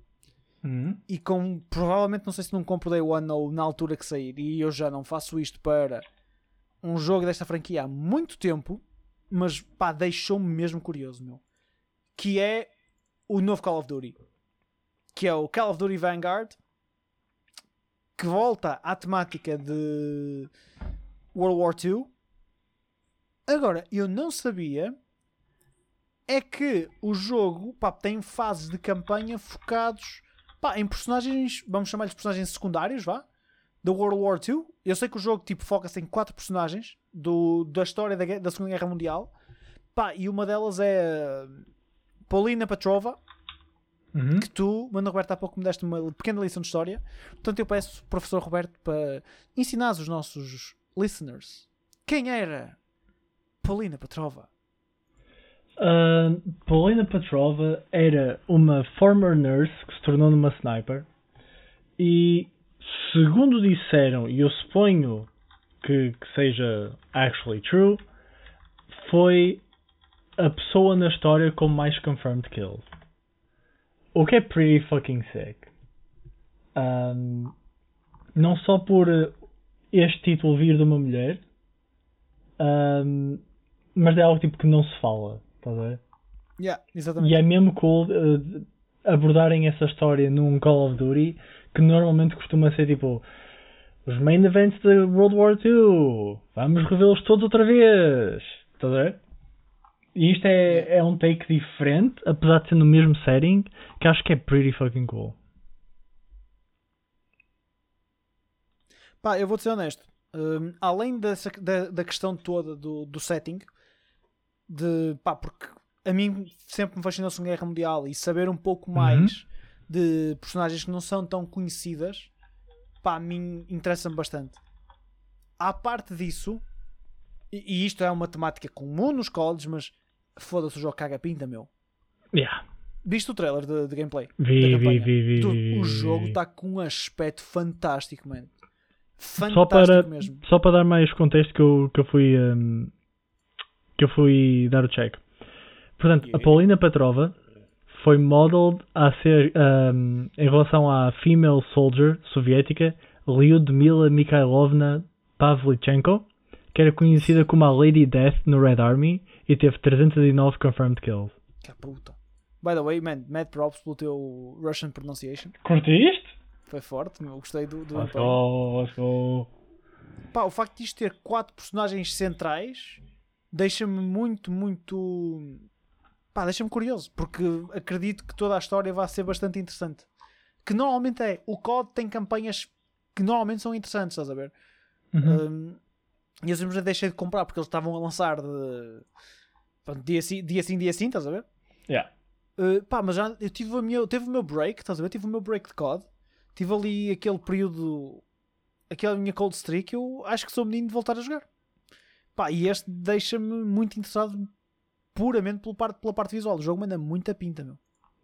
Uhum. E com provavelmente não sei se não compro Day One ou na altura que sair. E eu já não faço isto para um jogo desta franquia há muito tempo. Mas pá, deixou-me mesmo curioso, meu. Que é o novo Call of Duty. Que é o Call of Duty Vanguard. Que volta à temática de World War II. Agora, eu não sabia é que o jogo pá, tem fases de campanha focados pá, em personagens, vamos chamar-lhes personagens secundários, vá, da World War II. Eu sei que o jogo tipo, foca-se em quatro personagens do, da história da, da Segunda Guerra Mundial. Pá, e uma delas é uh, Paulina Petrova, Uhum. que tu, Mano Roberto, há pouco me deste uma pequena lição de história. Portanto, eu peço, professor Roberto, para ensinar os nossos listeners quem era Paulina Petrova. Uh, Paulina Petrova era uma former nurse que se tornou numa sniper e segundo disseram, e eu suponho que, que seja actually true, foi a pessoa na história com mais confirmed kills. O que é pretty fucking sick. Um, não só por uh, este título vir de uma mulher, um, mas é algo tipo que não se fala. Estás a ver? Yeah, exatamente. E é mesmo cool uh, abordarem essa história num Call of Duty que normalmente costuma ser tipo os main events de World War II. Vamos revê-los todos outra vez. Estás a ver? E isto é, é um take diferente, apesar de ser no mesmo setting, que acho que é pretty fucking cool. Pá, eu vou-te ser honesto. Um, além dessa, da, da questão toda do, do setting, de pá, porque a mim sempre me fascinou a Segunda Guerra Mundial e saber um pouco mais Uhum. De personagens que não são tão conhecidas, pá, a mim interessa-me bastante. À parte disso, e, e isto é uma temática comum nos colleges, mas foda-se o jogo caga pinta, meu. Yeah. Viste o trailer de, de gameplay? Vi, vi, vi, vi, Tu- vi, o jogo está com um aspecto fantástico, mano. Só Fantástico para, mesmo. só para dar mais contexto que eu, que eu fui hum, que eu fui dar o check. Portanto, a. Paulina Petrova foi modeled a ser hum, em relação à female soldier soviética Lyudmila Mikhailovna Pavlichenko, que era conhecida como a Lady Death no Red Army e teve 309 confirmed kills. Que puta. By the way, man, mad props pelo teu Russian pronunciation. Curtiste? Foi forte, meu. Gostei do, do Let's go, let's go. Pá, o facto de isto ter quatro personagens centrais deixa-me muito, muito. Pá, deixa-me curioso. Porque acredito que toda a história vai ser bastante interessante. Que normalmente é. O COD tem campanhas que normalmente são interessantes, estás a ver? Uhum. Um, e eu simplesmente deixei de comprar porque eles estavam a lançar de. Pronto, dia sim, dia sim, dia sim, estás a ver? Yeah. Uh, pá, mas já eu tive o meu, teve o meu break, estás a ver? Tive o meu break de COD. Tive ali aquele período, aquela minha cold streak. Eu acho que sou menino de voltar a jogar. Pá, e este deixa-me muito interessado puramente pela parte, pela parte visual. O jogo manda muita pinta, meu.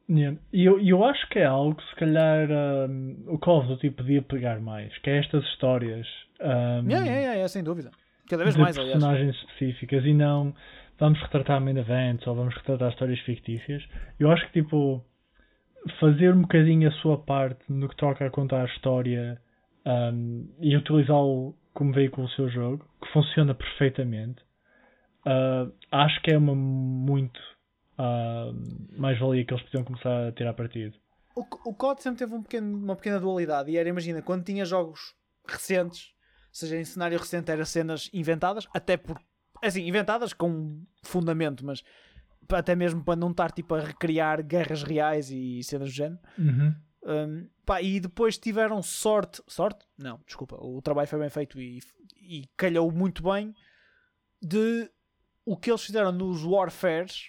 Yeah. E eu, eu acho que é algo que se calhar hum, o Call of Duty podia pegar mais, que é estas histórias hum, É, é, é, sem dúvida. Cada vez de mais, aliás. personagens específicas e não vamos retratar main events ou vamos retratar histórias fictícias. Eu acho que tipo fazer um bocadinho a sua parte no que toca a contar a história hum, e utilizá-lo como veículo do seu jogo, que funciona perfeitamente, ah, acho que é uma muito ah, mais-valia que eles podiam começar a tirar partido. O, o COD sempre teve um pequeno- uma pequena dualidade e era, imagina, quando tinha jogos recentes, ou seja, em cenário recente era cenas inventadas, até por assim, inventadas com fundamento, mas até mesmo para não estar tipo a recriar guerras reais e cenas do género. Uhum. Um, pá, e depois tiveram sorte, sorte? Não, desculpa, o trabalho foi bem feito e, e calhou muito bem de o que eles fizeram nos Warfares.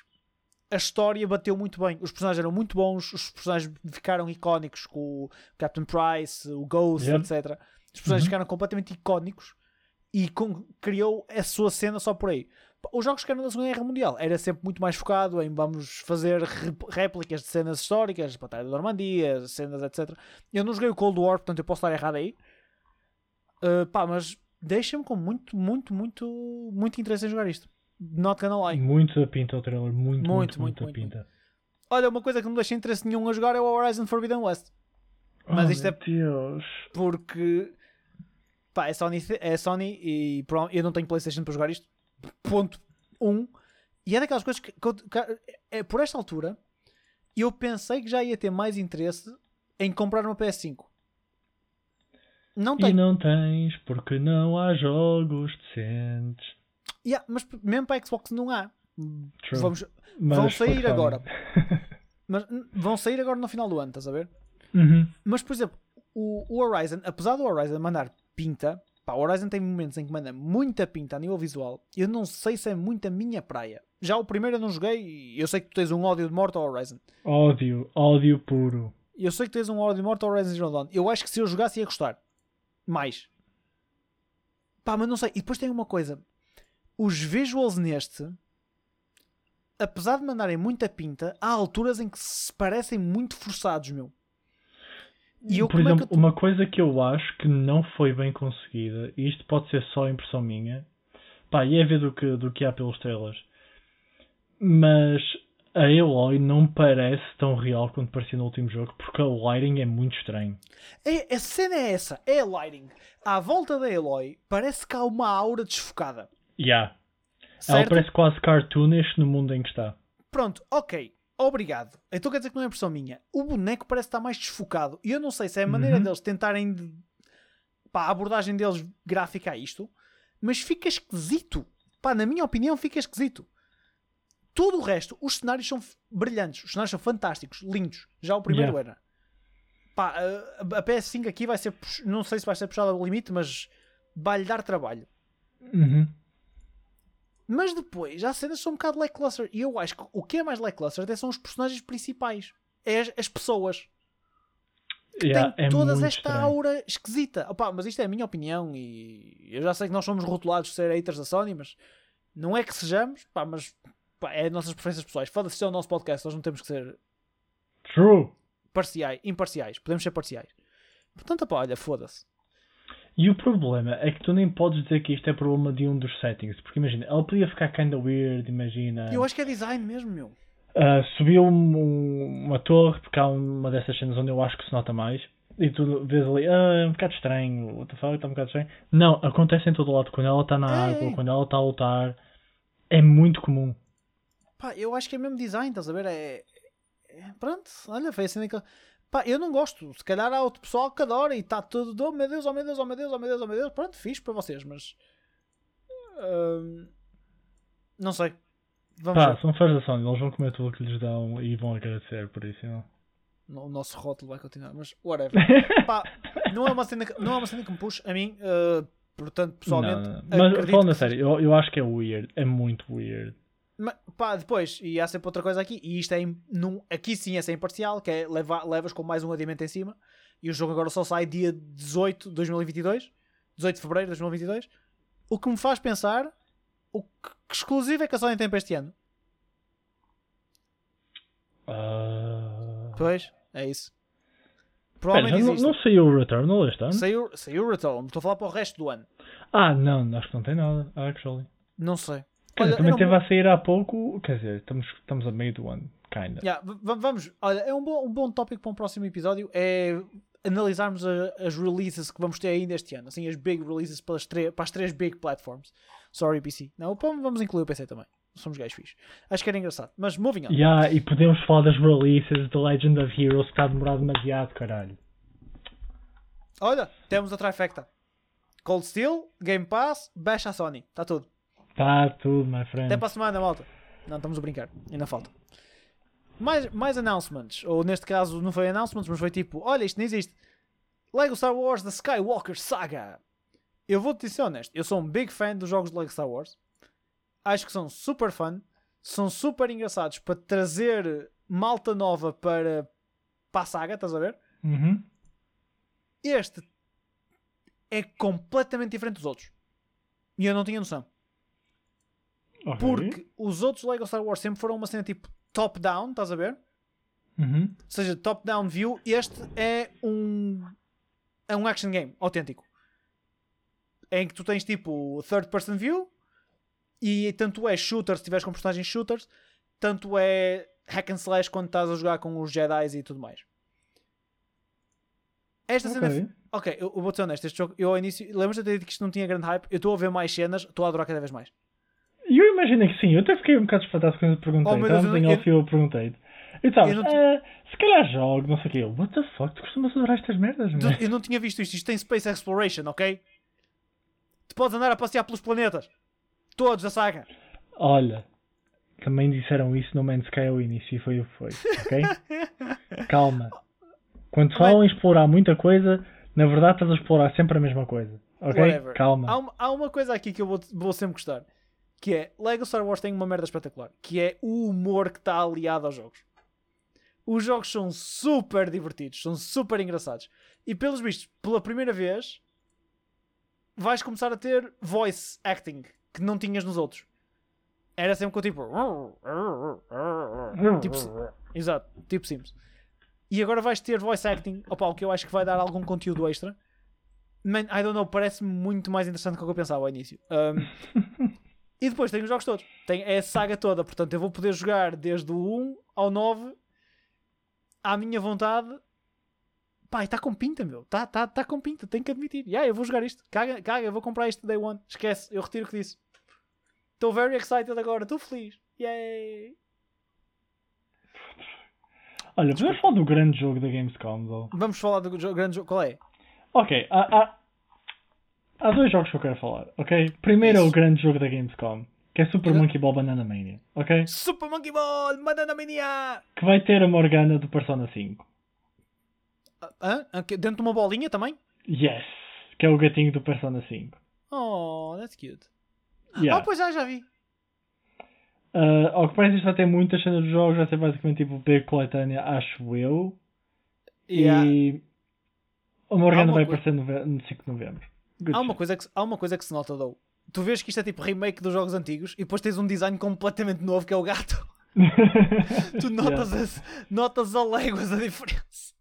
A história bateu muito bem. Os personagens eram muito bons, os personagens ficaram icónicos com o Captain Price, o Ghost, Yep. etc. Os personagens Uhum. ficaram completamente icónicos e com- criou a sua cena só por aí. Os jogos que eram da Segunda Guerra Mundial era sempre muito mais focado em vamos fazer réplicas de cenas históricas, Batalha da Normandia, cenas etc. Eu não joguei o Cold War, portanto eu posso estar errado aí. Uh, pá, mas deixa-me com muito, muito, muito, muito interesse em jogar isto. Not gonna lie. Muito a pinta o trailer, muito, muito, Muito, muito, muito, a muito, pinta. Olha, uma coisa que não deixa interesse nenhum a jogar é o Horizon Forbidden West. Mas oh, isto é- Deus. Porque pá, é Sony, é Sony e pro- eu não tenho Playstation para jogar isto. Ponto 1. Um. E é daquelas coisas que, que que- é, por esta altura eu pensei que já ia ter mais interesse em comprar uma PS5. Não E não tens, porque não há jogos decentes. Yeah, mas mesmo para a Xbox não há. True. Vamos, Mas vão sair agora. mas, hum, vão sair agora no final do ano, estás a ver? Uhum. Mas, por exemplo, o, o Horizon, apesar do Horizon mandar pinta, pá, o Horizon tem momentos em que manda muita pinta a nível visual. Eu não sei se é muito a minha praia. Já o primeiro eu não joguei e eu sei que tu tens um ódio de morte ao Horizon. Ódio, ódio puro. Eu sei que tens um ódio de morte ao Horizon Zero Dawn. Eu acho que se eu jogasse ia gostar. Mais. Pá, mas não sei. E depois tem uma coisa. Os visuals neste, apesar de mandarem muita pinta, há alturas em que se parecem muito forçados, meu. E eu, Por é exemplo, uma coisa que eu acho que não foi bem conseguida, e isto pode ser só impressão minha, pá, e é ver do que, do que há pelos trailers, mas a Eloy não parece tão real quanto parecia no último jogo, porque a lighting é muito estranho. É, a cena é essa, é a lighting. À volta da Eloy, parece que há uma aura desfocada. Yeah. Ela Certo? parece quase cartoonish no mundo em que está. Pronto, ok. Obrigado. Então quer dizer que não é impressão minha. O boneco parece estar mais desfocado. E eu não sei se é a maneira Uhum. deles tentarem. De... Pá, a abordagem deles gráfica a isto. Mas fica esquisito. Pá, na minha opinião, fica esquisito. Todo o resto, os cenários são brilhantes. Os cenários são fantásticos, lindos. Já o primeiro Yeah. era. Pá, a, a PS5 aqui vai ser. Não sei se vai ser puxada ao limite, mas vai-lhe dar trabalho. Uhum. Mas depois, as cenas são um bocado lackluster. E eu acho que o que é mais lackluster até são os personagens principais. É as, as pessoas. Yeah, Tem é todas esta estranho. aura esquisita. Opa, mas isto é a minha opinião. E eu já sei que nós somos rotulados de ser haters da Sony, mas não é que sejamos. Pá, mas pá, é as nossas preferências pessoais. Foda-se, é o nosso podcast. Nós não temos que ser True. parciais, imparciais. Podemos ser parciais. Portanto, pá, olha, foda-se. E o problema é que tu nem podes dizer que isto é problema de um dos settings. Porque imagina, ele podia ficar kinda weird, imagina. Eu acho que é design mesmo, meu. Ah, subiu um- uma torre, porque há uma dessas cenas onde eu acho que se nota mais. E tu vês ali, ah, é um bocado estranho, what the fuck, está um bocado estranho. Não, acontece em todo lado. Quando ela está na É, água, é. quando ela está a lutar, é muito comum. Pá, eu acho que é mesmo design, estás a ver? É. é- Pronto, olha, foi assim que. Pá, eu não gosto. Se calhar há outro pessoal que adora e está tudo. Oh meu Deus, oh meu Deus, oh meu Deus, oh meu Deus, oh meu Deus. Pronto, fiz para vocês, mas. hum, não sei. Vamos Pá, ver. são fãs da Sony, eles vão comer tudo o que lhes dão e vão agradecer por isso. Não? O nosso rótulo vai continuar, mas whatever. Pá, não é uma cena que, não é uma cena que me puxa a mim. uh, portanto, pessoalmente. Não, não. Mas falando a sério, eu, eu acho que é weird, é muito weird. Ma- pá, depois, e há sempre outra coisa aqui, e isto é num, aqui sim é ser imparcial, que é leva, levas com mais um adiamento em cima, e o jogo agora só sai dia 18 de 2022, 18 de fevereiro de 2022, o que me faz pensar o que, que exclusivo é que a Sony tem para este ano. Ah, Pois, é isso. Pera, Provavelmente já não, não saiu o Returnal este ano? Saiu, saiu o Return, estou a falar para o resto do ano. Ah, não, acho que não tem nada, actually. Não sei. Olha, dizer, também era um teve bom- a sair há pouco, quer dizer, estamos, estamos a meio do ano, kinda. Yeah, vamos, olha, é um bom, um bom tópico para um próximo episódio é analisarmos a- as releases que vamos ter ainda este ano, assim, as big releases para as, para as três big platforms. Sorry, PC. Não, vamos incluir o PC também. Somos gajos fixos. Acho que era engraçado. Mas moving on. Yeah, e podemos falar das releases de Legend of Heroes que está a demorar demasiado, caralho. Olha, temos a trifecta. Cold Steel, Game Pass, Bash à Sony. Está tudo. Tá tudo, my friend. Até para a semana, malta. Não, estamos a brincar. Ainda falta. Mais, mais announcements. Ou neste caso não foi announcements, mas foi tipo: olha, isto não existe. Lego Star Wars The Skywalker Saga. Eu vou-te ser honesto. Eu sou um big fan dos jogos de Lego Star Wars. Acho que são super fun. São super engraçados para trazer malta nova para, para a saga, estás a ver? Uhum. Este é completamente diferente dos outros. E eu não tinha noção. Ok. Porque os outros Lego Star Wars sempre foram uma cena tipo top-down, estás a ver? Uhum. Ou seja, top-down view. Este é um. É um action game autêntico. Em que tu tens tipo third person view. E tanto é shooter se tiveres com personagens shooters. Tanto é hack and slash quando estás a jogar com os Jedi e tudo mais. Esta cena. Ok. Eu, eu vou ser honesto. Este jogo, eu ao início. Lembras-te de ter dito que isto não tinha grande hype? Eu estou a ver mais cenas. Estou a adorar cada vez mais. Eu imaginei que sim, eu até fiquei um bocado espantado quando eu perguntei. Oh, Estávamos eu em não- off e eu perguntei-te. E não te- "Ah, se calhar jogo, não sei o quê. What the fuck, tu costumas adorar estas merdas, meu? Eu não tinha visto isto. Isto tem Space Exploration, ok? Tu podes andar a passear pelos planetas. Todos da saga. Olha, também disseram isso no Man's Sky ao início e foi o que foi, ok? Calma. Quando falam em explorar muita coisa, na verdade estás a explorar sempre a mesma coisa, ok? Whatever. Calma. Há uma, há uma coisa aqui que eu vou, vou sempre gostar. Que é, Lego Star Wars tem uma merda espetacular. Que é o humor que está aliado aos jogos. Os jogos são super divertidos. São super engraçados. E pelos vistos, pela primeira vez, vais começar a ter voice acting. Que não tinhas nos outros. Era sempre com tipo... Tipo, exato, tipo Sims. E agora vais ter voice acting, opa, o que eu acho que vai dar algum conteúdo extra. Man, I don't know, parece-me muito mais interessante do que eu pensava ao início. Um, e depois tem os jogos todos. Tem é a saga toda, portanto eu vou poder jogar desde o 1 ao 9 à minha vontade. Pá, está com pinta, meu. Está tá, tá com pinta, tenho que admitir. Yeah, eu vou jogar isto. Caga, caga, eu vou comprar isto day one. Esquece, eu retiro o que disse. Estou very excited agora, estou feliz. Yay! Olha, vamos falar do grande jogo da Gamescom, though. Vamos falar do grande jogo. Qual é? Ok, há, há, há dois jogos que eu quero falar, ok? Primeiro é o Isso. grande jogo da Gamescom, que é Super Monkey Ball Banana Mania, ok? Super Monkey Ball, Banana Mania! Que vai ter a Morgana do Persona 5. Hã? Dentro de uma bolinha também? Yes! Que é o gatinho do Persona 5. Oh, that's cute. Yeah. Ah, pois já, já vi. Ah, ao que parece isto vai ter muitas cenas dos jogos, vai ser basicamente tipo big coletânea, acho eu. Yeah. E a Morgana vai aparecer no 5 de novembro. Good Há uma, coisa que, há uma coisa que se nota, though. Tu vês que isto é tipo remake dos jogos antigos e depois tens um design completamente novo que é o gato. Tu notas, as, notas a léguas a diferença.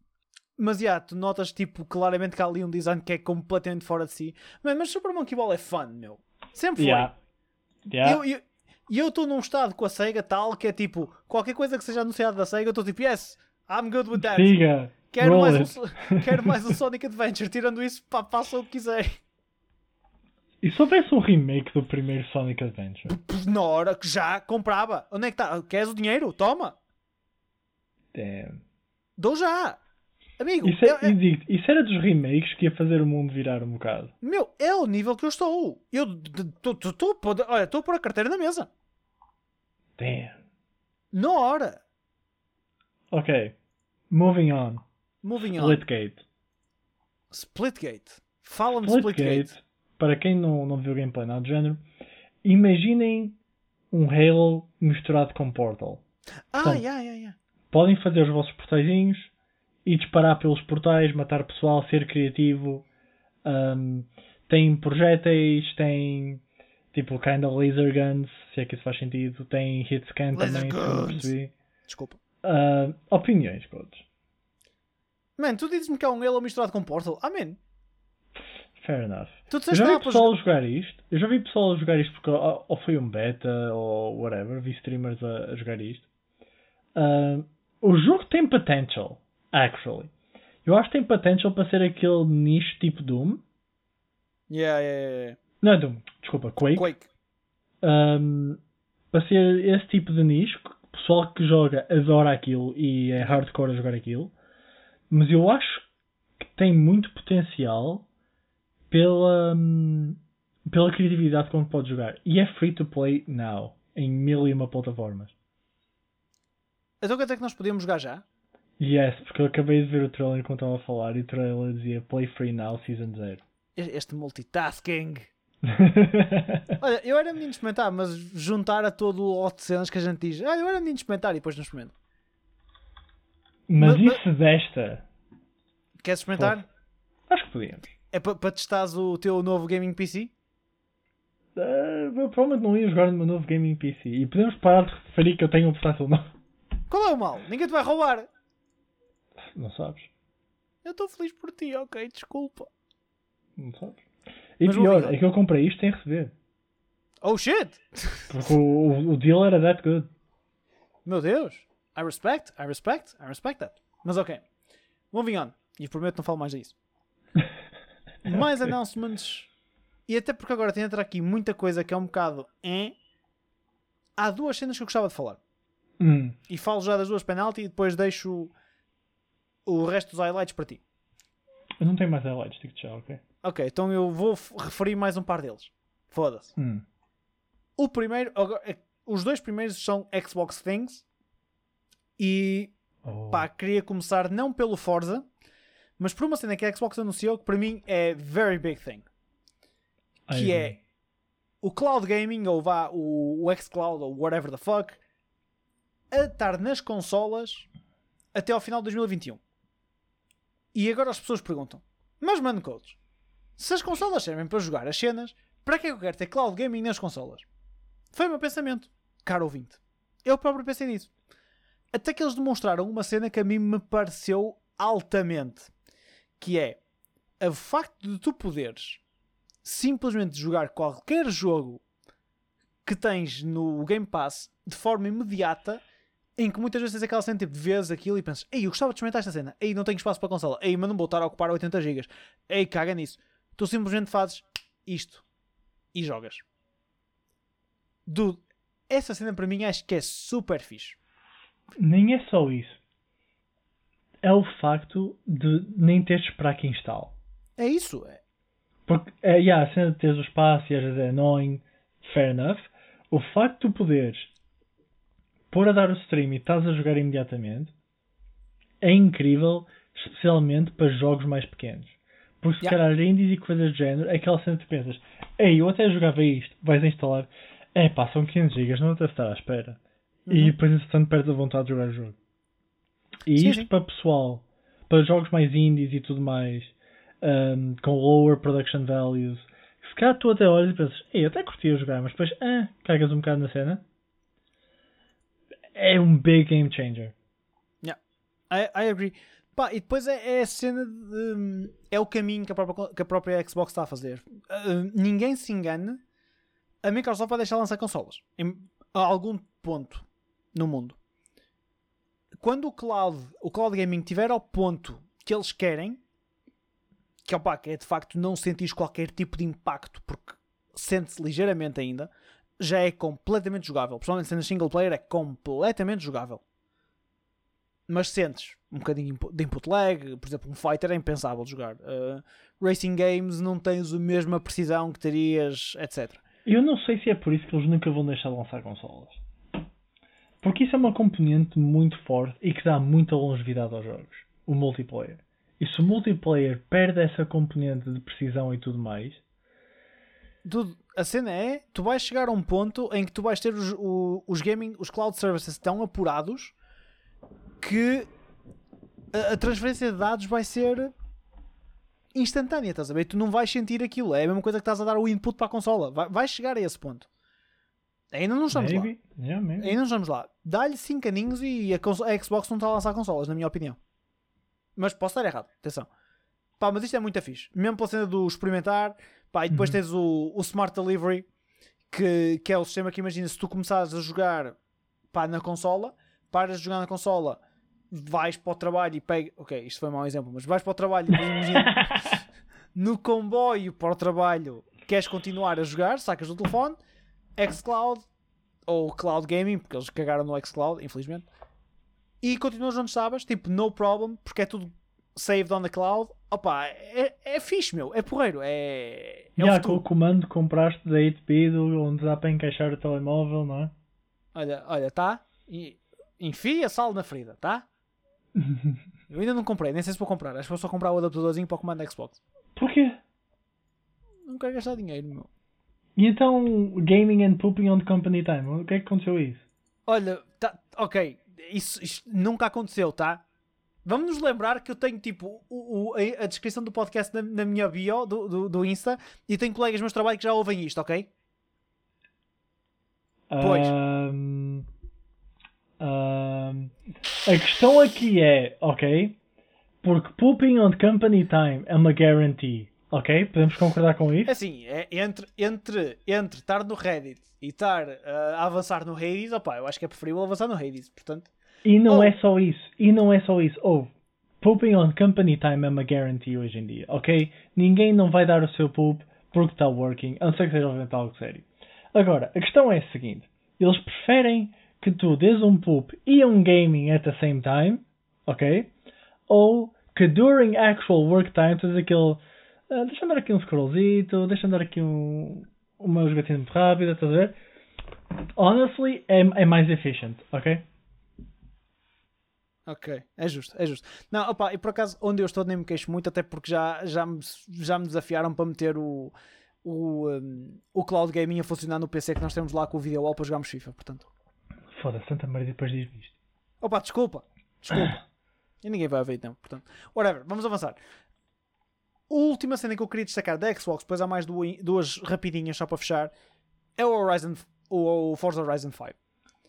Mas já, tu notas tipo claramente que há ali um design que é completamente fora de si. Man, mas Super Monkey Ball é fun, meu. Sempre foi. Yeah. Yeah. E eu- estou num estado com a SEGA tal que é tipo, qualquer coisa que seja anunciada da SEGA, eu estou tipo, yes, I'm good with that. Siga! Quero roll mais, um, it. quero mais um Sonic Adventure. Tirando isso, pá, faça o que quiser. E se houvesse um remake do primeiro Sonic Adventure? Na hora que já comprava. Onde é que está? Queres o dinheiro? Toma. Damn. Dou já. Amigo, Isso, é, é- é- e digo-te, isso era dos remakes que ia fazer o mundo virar um bocado. meu, é o nível que eu estou. Eu estou a pôr- olha, estou a pôr a carteira na mesa. Damn. Na hora. Ok. Moving on. Moving on. Splitgate. Splitgate. Fala-me Splitgate. Splitgate, para quem não, não viu gameplay nada do género, imaginem um Halo misturado com Portal. Ah, Portanto, yeah, yeah, yeah. Podem fazer os vossos portaizinhos e disparar pelos portais, matar pessoal, ser criativo. Um, tem projéteis, tem tipo kind of laser guns, se é que isso faz sentido. Tem hit scan Laser também, se eu não guns. percebi. Desculpa. Uh, opiniões, coach. Man, tu dizes-me que é um Halo misturado com Portal. Amém. Fair enough. Tu Eu já vi dá para pessoal jogar- jogar isto. Eu já vi pessoal jogar isto porque ou, ou foi um beta ou whatever. Vi streamers a, a jogar isto. Ah, o jogo tem potential, actually. Eu acho que tem potential para ser aquele nicho tipo Doom. Yeah, yeah, yeah. Não é Doom, desculpa, Quake. Quake. Um, para ser esse tipo de nicho, o pessoal que joga adora aquilo e é hardcore a jogar aquilo, mas eu acho que tem muito potencial pela, hum, pela criatividade com que pode jogar. E é free to play now, em mil e uma plataformas. Então quer dizer que nós podíamos jogar já? Yes, porque eu acabei de ver o trailer enquanto estava a falar e o trailer dizia Play Free Now Season 0. Este multitasking. Olha, eu era menino de experimentar, mas juntar a todo o lote de cenas que a gente diz, ah, eu era menino de experimentar e depois não experimento. mas Mas- isso desta, Queres experimentar? acho que podíamos. É para pa testares o teu novo gaming PC? Uh, eu provavelmente não ia jogar no meu novo gaming PC. E podemos parar de referir que eu tenho um portátil novo. Qual é o mal? Ninguém te vai roubar. Não sabes? Eu estou feliz por ti, ok, desculpa. Não sabes? E Mas pior, é que eu comprei isto sem receber. Oh shit! Porque o, o, o deal era that good. Meu Deus! I respect, I respect, I respect that. Mas ok. Moving on. E prometo não falo mais disso. mais announcements. E até porque agora tem entra aqui muita coisa que é um bocado. Hein? Há duas cenas que eu gostava de falar. Hum. E falo já das duas penalty e depois deixo o resto dos highlights para ti. Eu não tenho mais highlights, digo já, ok? Ok, então eu vou referir mais um par deles. Foda-se. Hum. O primeiro, é- os dois primeiros são Xbox Things. E Oh. pá, queria começar não pelo Forza, mas por uma cena que a Xbox anunciou que para mim é very big thing. Que é o cloud gaming, ou vá, o, o xCloud, ou whatever the fuck, a estar nas consolas até ao final de 2021. E agora as pessoas perguntam: Mas, mano, coach, se as consolas servem para jogar as cenas, para que é que eu quero ter cloud gaming nas consolas? Foi o meu pensamento, caro ouvinte. Eu próprio pensei nisso. Até que eles demonstraram uma cena que a mim me pareceu altamente. Que é o facto de tu poderes simplesmente jogar qualquer jogo que tens no Game Pass de forma imediata, em que muitas vezes tens aquela cena tipo, vês aquilo e pensas, ei, eu gostava de experimentar esta cena, ei, não tenho espaço para a consola, ei, mas não vou estar a ocupar 80 GB, ei, caga nisso. Tu simplesmente fazes isto e jogas. Dude, essa cena para mim acho que é super fixe. Nem é só isso. É o facto de nem teres esperar que instale. É isso. É. Porque, é, yeah, a cena de teres o espaço e às vezes é annoying, fair enough. O facto de tu poderes pôr a dar o stream e estás a jogar imediatamente é incrível, especialmente para jogos mais pequenos. Porque se Yeah. calhar indies e coisas do género, é aquela cena que tu pensas, ei, eu até jogava isto, vais instalar, é pá, são 500 GB, não deve estar à espera. E Uhum. depois, entretanto, perdes a vontade de jogar o jogo. E Sim, isto sim. para pessoal, para jogos mais indies e tudo mais, um, com lower production values, se calhar tu até olhas e pensas, ei, eu até curtia jogar, mas depois, ah, cagas um bocado na cena. É um big game changer. I, I agree. Pá, e depois é, é a cena de. hum, É o caminho que a própria, que a própria Xbox está a fazer. Uh, ninguém se engane. A Microsoft vai deixar lançar consolas. Em, a algum ponto no mundo. Quando o cloud, o cloud gaming tiver ao ponto que eles querem, que, opa, é de facto não sentir qualquer tipo de impacto, porque sente-se ligeiramente ainda, já é completamente jogável. Principalmente sendo single player, é completamente jogável mas sentes um bocadinho de input lag, por exemplo, um fighter é impensável de jogar. Uh, racing games não tens a mesma precisão que terias, etc. Eu não sei se é por isso que eles nunca vão deixar de lançar consolas. Porque isso é uma componente muito forte e que dá muita longevidade aos jogos. O multiplayer. E se o multiplayer perde essa componente de precisão e tudo mais, Tudo- a cena é, tu vais chegar a um ponto em que tu vais ter os, os gaming, os cloud services tão apurados que a, a transferência de dados vai ser instantânea, estás a ver? Tu não vais sentir aquilo. É a mesma coisa que estás a dar o input para a consola. Vai, vais chegar a esse ponto. Ainda não estamos lá. maybe, yeah, maybe. Ainda não estamos lá. Dá-lhe 5 aninhos e a, a Xbox não está a lançar consolas, na minha opinião. Mas posso estar errado, atenção. Pá, mas isto é muito fixe. Mesmo pela cena do experimentar. Pá, e depois Uhum. tens o, o Smart Delivery, que, que é o sistema que imagina se tu começares a jogar pá, na consola, paras de jogar na consola, vais para o trabalho e pega. Ok, isto foi um mau exemplo, mas vais para o trabalho e depois imagina no comboio para o trabalho queres continuar a jogar, sacas do telefone, xCloud ou Cloud Gaming, porque eles cagaram no xCloud, infelizmente, e continuas onde estavas, tipo, no problem, porque é tudo saved on the cloud. Opa, é, é fixe, meu, é porreiro, é. é Yeah, com o comando que compraste da 8-bit, onde dá para encaixar o telemóvel, não é? Olha, olha, tá? Enfia sal na ferida, tá? Eu ainda não comprei, nem sei se vou comprar. Acho que vou só comprar o adaptadorzinho para o comando Xbox. Porquê? Não quero gastar dinheiro, meu. E então, gaming and pooping on company time, o que é que aconteceu a isso? Olha, tá, ok, isso, isto nunca aconteceu, tá? Vamos nos lembrar que eu tenho tipo o, o- a, descrição do podcast na, na minha bio do, do, do Insta e tenho colegas meus de trabalho que já ouvem isto, ok? Pois. Ahm, ahm, a questão aqui é, ok? Porque pooping on company time é uma guarantee, ok? Podemos concordar com É isso? assim, é entre, entre, entre estar no Reddit e estar ah, a avançar no Hades, opá, eu acho que é preferível avançar no Hades, portanto. E não Oh. é só isso, e não é só isso. Oh, pooping on company time é uma guarantee hoje em dia, ok? Ninguém não vai dar o seu poop porque está working, a não ser que seja obviamente algo sério. Agora, a questão é a seguinte: eles preferem que tu dês um poop e um gaming at the same time, ok? Ou que during actual work time tu dês aquele. "Ah, deixa andar aqui um scrollzito, deixa andar aqui um, uma jogatina muito rápida, estás a ver? Honestly, é, é mais efficient, ok? Ok, é justo, é justo. Não, opá, e por acaso, onde eu estou nem me queixo muito, até porque já, já, me, já me desafiaram para meter o, o, um, o cloud gaming a funcionar no PC que nós temos lá com o video wall para jogarmos FIFA, portanto. Foda-se, Santa Maria depois diz isto. Opa, desculpa, desculpa. e ninguém vai ver então, portanto. Whatever, vamos avançar. A última cena que eu queria destacar da Xbox, depois há mais du- duas rapidinhas só para fechar, é o Horizon, o, o Forza Horizon 5.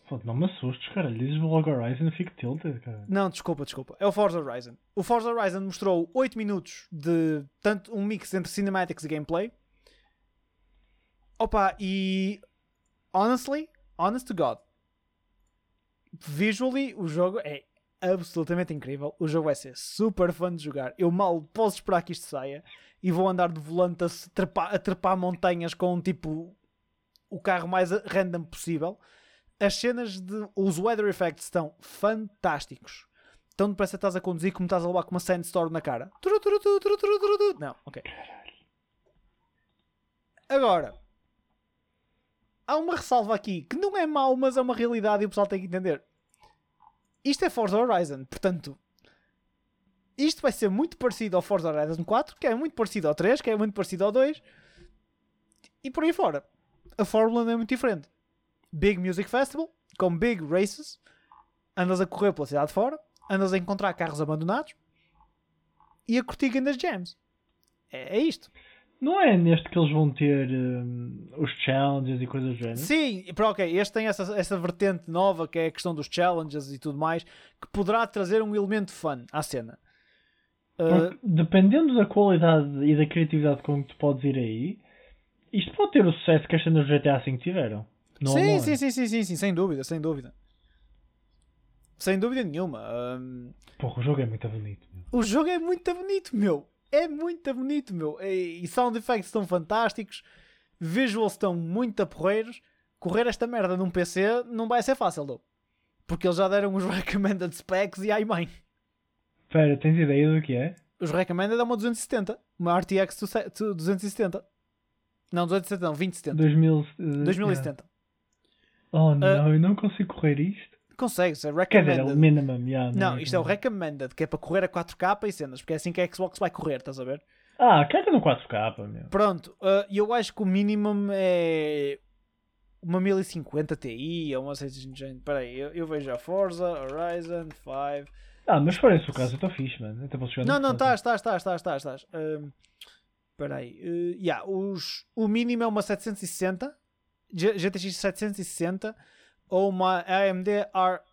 Foda, não me assustes, cara. Dizes logo Horizon fico tilted, cara. Não, desculpa, desculpa. É o Forza Horizon. O Forza Horizon mostrou 8 minutos de tanto um mix entre cinematics e gameplay. Opa, e honestly, honest to God, visually o jogo é absolutamente incrível. O jogo vai ser super fun de jogar. Eu mal posso esperar que isto saia e vou andar de volante a, trepar, a trepar montanhas com tipo o carro mais random possível. As cenas de. Os weather effects estão fantásticos. tão depressa estás a conduzir como estás a levar com uma sandstorm na cara. Não, ok. Agora, há uma ressalva aqui que não é mau, mas é uma realidade e o pessoal tem que entender. Isto é Forza Horizon, portanto, isto vai ser muito parecido ao Forza Horizon 4, que é muito parecido ao 3, que é muito parecido ao 2, e por aí fora. A fórmula não é muito diferente. Big Music Festival, com big races, andas a correr pela cidade fora, andas a encontrar carros abandonados e a curtir das jams. É, é isto. Não é neste que eles vão ter hum, os challenges e coisas do género? Sim, para ok, este tem essa, essa vertente nova que é a questão dos challenges e tudo mais, que poderá trazer um elemento fun à cena. Uh, Porque, dependendo da qualidade e da criatividade com que tu podes ir aí, isto pode ter o sucesso que as cenas do GTA V tiveram. No sim, sim, sim, sim, sim, sim, sem dúvida, sem dúvida. Sem dúvida nenhuma. Um, Porra, o jogo é muito bonito. meu. o jogo é muito bonito, meu. É muito bonito, meu. E, sound effects estão fantásticos. Visuals estão muito porreiros. Correr esta merda num PC não vai ser fácil, não. Porque eles já deram os recommended specs e ai mãe. Espera, tens ideia do que é? Os recommended é uma 270. Uma RTX 270. Não, 270 não, 2070. 2000, eh, 2070. Oh não, eu não consigo correr isto. Consegues, é Quer dizer, é recommended. o minimum, yeah, Não, isto é o recommended, que é para correr a 4K e cenas, porque é assim que a Xbox vai correr, estás a ver? Ah, carga no 4K, meu. Pronto, uh, eu acho que o minimum é uma 1050 Ti ou uma 600 gente. Espera aí, eu, eu vejo a Forza, Horizon 5. Ah, mas esse o caso, eu estou fixe, mano. Até posso jogar Não, não, tá, portátil. estás, estás, estás, estás, estás. Um, Espera aí, uh, yeah, os, o mínimo é uma 760, G- GTX 760 ou uma AMD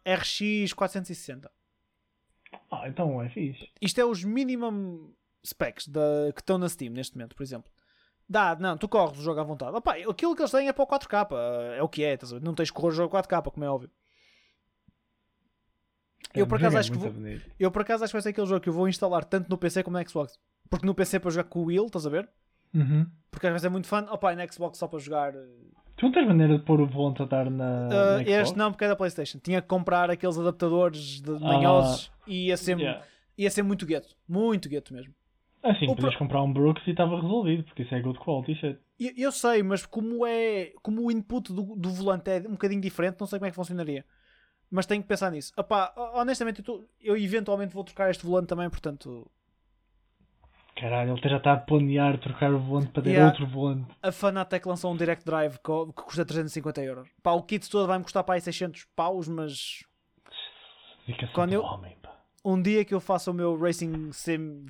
RX 460. Ah, então é fixe. Isto é os minimum specs da, que estão na Steam neste momento, por exemplo. Dá, não, tu corres o jogo à vontade. Opa, aquilo que eles têm é para o 4K, é o que é, estás a ver? não tens que correr o jogo 4K, como é óbvio. Eu, É, por o jogo acaso, é acho que vou- bonito. Eu por acaso acho que vai ser aquele jogo que eu vou instalar tanto no PC como no Xbox. Porque no PC para jogar com o Will, estás a ver? Uhum. Porque vai ser muito fã. Opa, e no Xbox só para jogar. Uh, Tu não tens maneira de pôr o volante a estar na. na este não, porque é da PlayStation. Tinha que comprar aqueles adaptadores de manhosos e ia ser, Ah, Yeah. ia ser muito gueto. Muito gueto mesmo. Assim, O podias pro- comprar um Brooks e estava resolvido, porque isso é good quality shit. Eu, eu sei, mas como é como o input do, do volante é um bocadinho diferente, não sei como é que funcionaria. Mas tenho que pensar nisso. Epá, honestamente, eu, tô- eu eventualmente vou trocar este volante também, portanto, Caralho, ele já está a planear trocar o volante para ter Yeah. outro volante. a Fanatec lançou um Direct Drive que, custa 350 euros. Pá, o kit todo vai-me custar para aí 600 paus, mas Fica Quando do eu- homem, pá. um dia que eu faça o meu Racing Sim,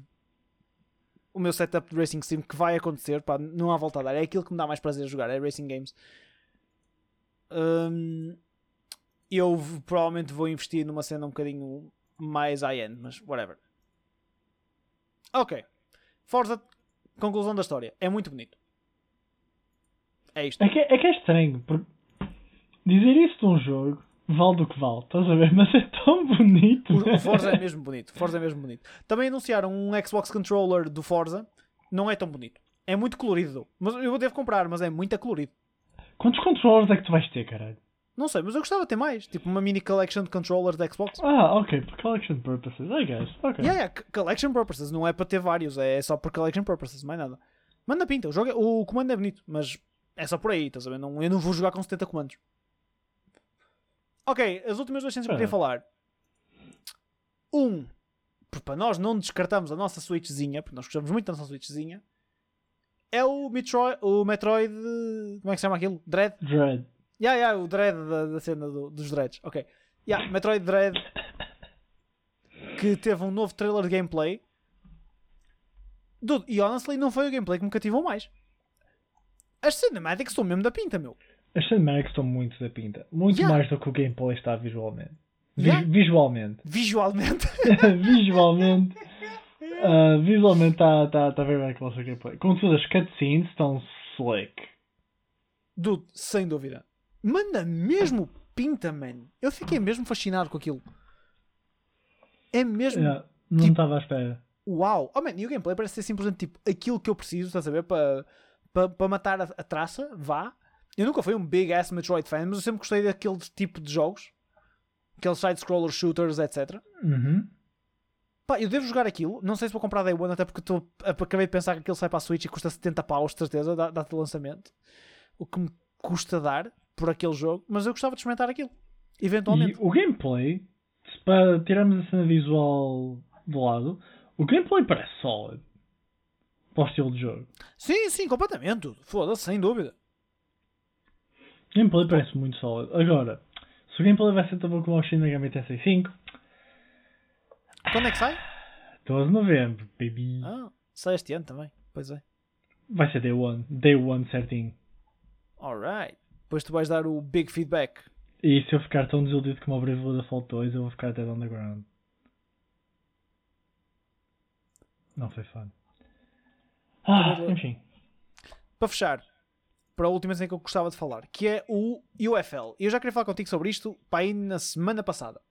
o meu setup de Racing Sim, que vai acontecer, pá, não há volta a dar. É aquilo que me dá mais prazer jogar, é Racing Games. Hum, eu provavelmente vou investir numa cena um bocadinho mais high-end, mas whatever. Ok. Forza, conclusão da história. É muito bonito. É isto. É que, é que é estranho, porque dizer isso de um jogo vale do que vale, estás a ver? Mas é tão bonito. O, o Forza é mesmo bonito. Forza é mesmo bonito. Também anunciaram um Xbox Controller do Forza. Não é tão bonito. É muito colorido. Mas eu devo comprar, mas é muito colorido. Quantos controllers é que tu vais ter, caralho? Não sei, mas eu gostava de ter mais. Tipo uma mini collection de controllers da Xbox. Ah, ok, por collection purposes, I guess. Ok. Yeah, yeah, collection purposes. Não é para ter vários. É só por collection purposes. Mais nada. Manda pinta. O, jogo é- o comando é bonito. Mas é só por aí. Estás a ver? Não, eu não vou jogar com 70 comandos. Ok. As últimas duas cenas que eu queria falar. Um. porque Para nós não descartamos a nossa Switchzinha. Porque nós gostamos muito da nossa Switchzinha. É o Metroid. O Metroid. Como é que se chama aquilo? Dread? Dread. Yeah, yeah, o Dread da, da cena do- dos Dreads. Ok. Yeah, Metroid Dread. que teve um novo trailer de gameplay. Dude, e honestly, não foi o gameplay que me cativou mais. As cinematics estão mesmo da pinta, meu. As cinematics estão muito da pinta. Muito Yeah. mais do que o gameplay está visualmente. Vi- Yeah. Visualmente. Visualmente. visualmente. ah, visualmente está tá, tá bem bem com o gameplay. Contudo, as cutscenes estão slick. Dude, sem dúvida. Manda mesmo pinta, man. Eu fiquei mesmo fascinado com aquilo. É mesmo. Yeah, Não Tipo- estava à espera. Uau! Oh, man, e o gameplay parece ser simplesmente tipo aquilo que eu preciso, estás a ver? Para pa, pa matar a, a traça, vá. Eu nunca fui um big ass Metroid fan, mas eu sempre gostei daquele tipo de jogos. Aqueles side-scroller shooters, etc. Uhum. Pá, eu devo jogar aquilo. Não sei se vou comprar Day One, até porque tô, acabei de pensar que aquilo sai para a Switch e custa 70 paus, de certeza, data de lançamento. O que me custa dar por aquele jogo. Mas eu gostava de experimentar aquilo. Eventualmente. E o gameplay, se para tirarmos a cena visual do lado, o gameplay parece sólido. Para o estilo de jogo. Sim, sim, completamente. Foda-se, sem dúvida. O gameplay parece muito sólido. Agora, se o gameplay vai ser tão bom como o Shin Megami Tensei 5, Quando é que sai? 12 de novembro, baby. Ah, sai este ano também. Pois é. Vai ser day one. Day one certinho. Alright. Depois tu vais dar o big feedback. E se eu ficar tão desiludido como o Brave Default 2, eu vou ficar até on the ground. Não foi fun. Ah, enfim. Para fechar, para a última cena que eu gostava de falar, que é o UFL. Eu já queria falar contigo sobre isto para aí na semana passada.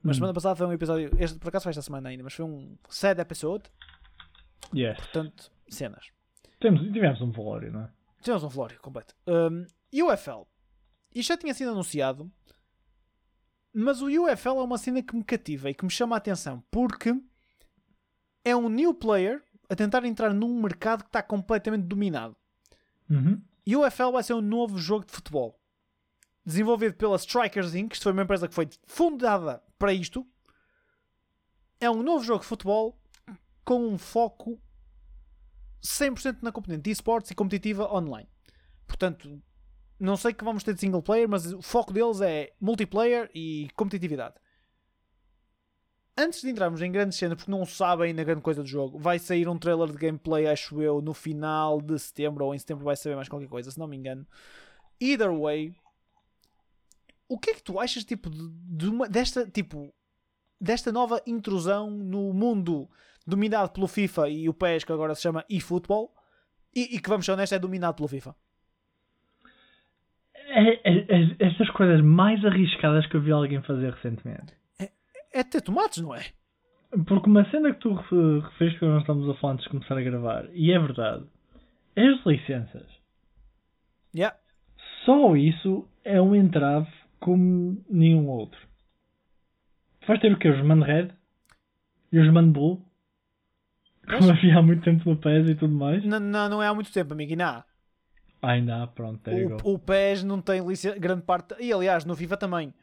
Mas Hum. semana passada foi um episódio. Este por acaso foi esta semana ainda, mas foi um sad episode. Yes. Portanto, cenas. Temos, tivemos um velório, não é? Tivemos um velório completo. Um, UFL. Isto já tinha sido anunciado. Mas o UFL é uma cena que me cativa e que me chama a atenção. Porque é um new player a tentar entrar num mercado que está completamente dominado. Uhum. UFL vai ser um novo jogo de futebol. Desenvolvido pela Strikers Inc., isto foi uma empresa que foi fundada para isto. É um novo jogo de futebol com um foco 100% na componente de esportes e competitiva online. Portanto, não sei que vamos ter de single player, mas o foco deles é multiplayer e competitividade. Antes de entrarmos em grandes cenas, porque não sabem ainda grande coisa do jogo, vai sair um trailer de gameplay, acho eu, no final de setembro ou em setembro vai saber mais qualquer coisa, se não me engano. Either way, o que é que tu achas tipo de uma, desta tipo desta nova intrusão no mundo dominado pelo FIFA e o PES que agora se chama eFootball e, e que vamos ser honestos é dominado pelo FIFA? É, é, é, estas coisas mais arriscadas que eu vi alguém fazer recentemente. É ter tomates, não é? Porque uma cena que tu refer- referiste quando nós estamos a falar antes de começar a gravar, e é verdade, é as licenças. Yeah. Só isso é um entrave como nenhum outro. Tu vais ter o quê? Os Man Red? E os Man Blue? Como havia há muito tempo no PES e tudo mais? Não, não, não é há muito tempo, amigo, e não há. Ainda há, pronto, there you go. O, o PES não tem licença, grande parte. E aliás, no FIFA também.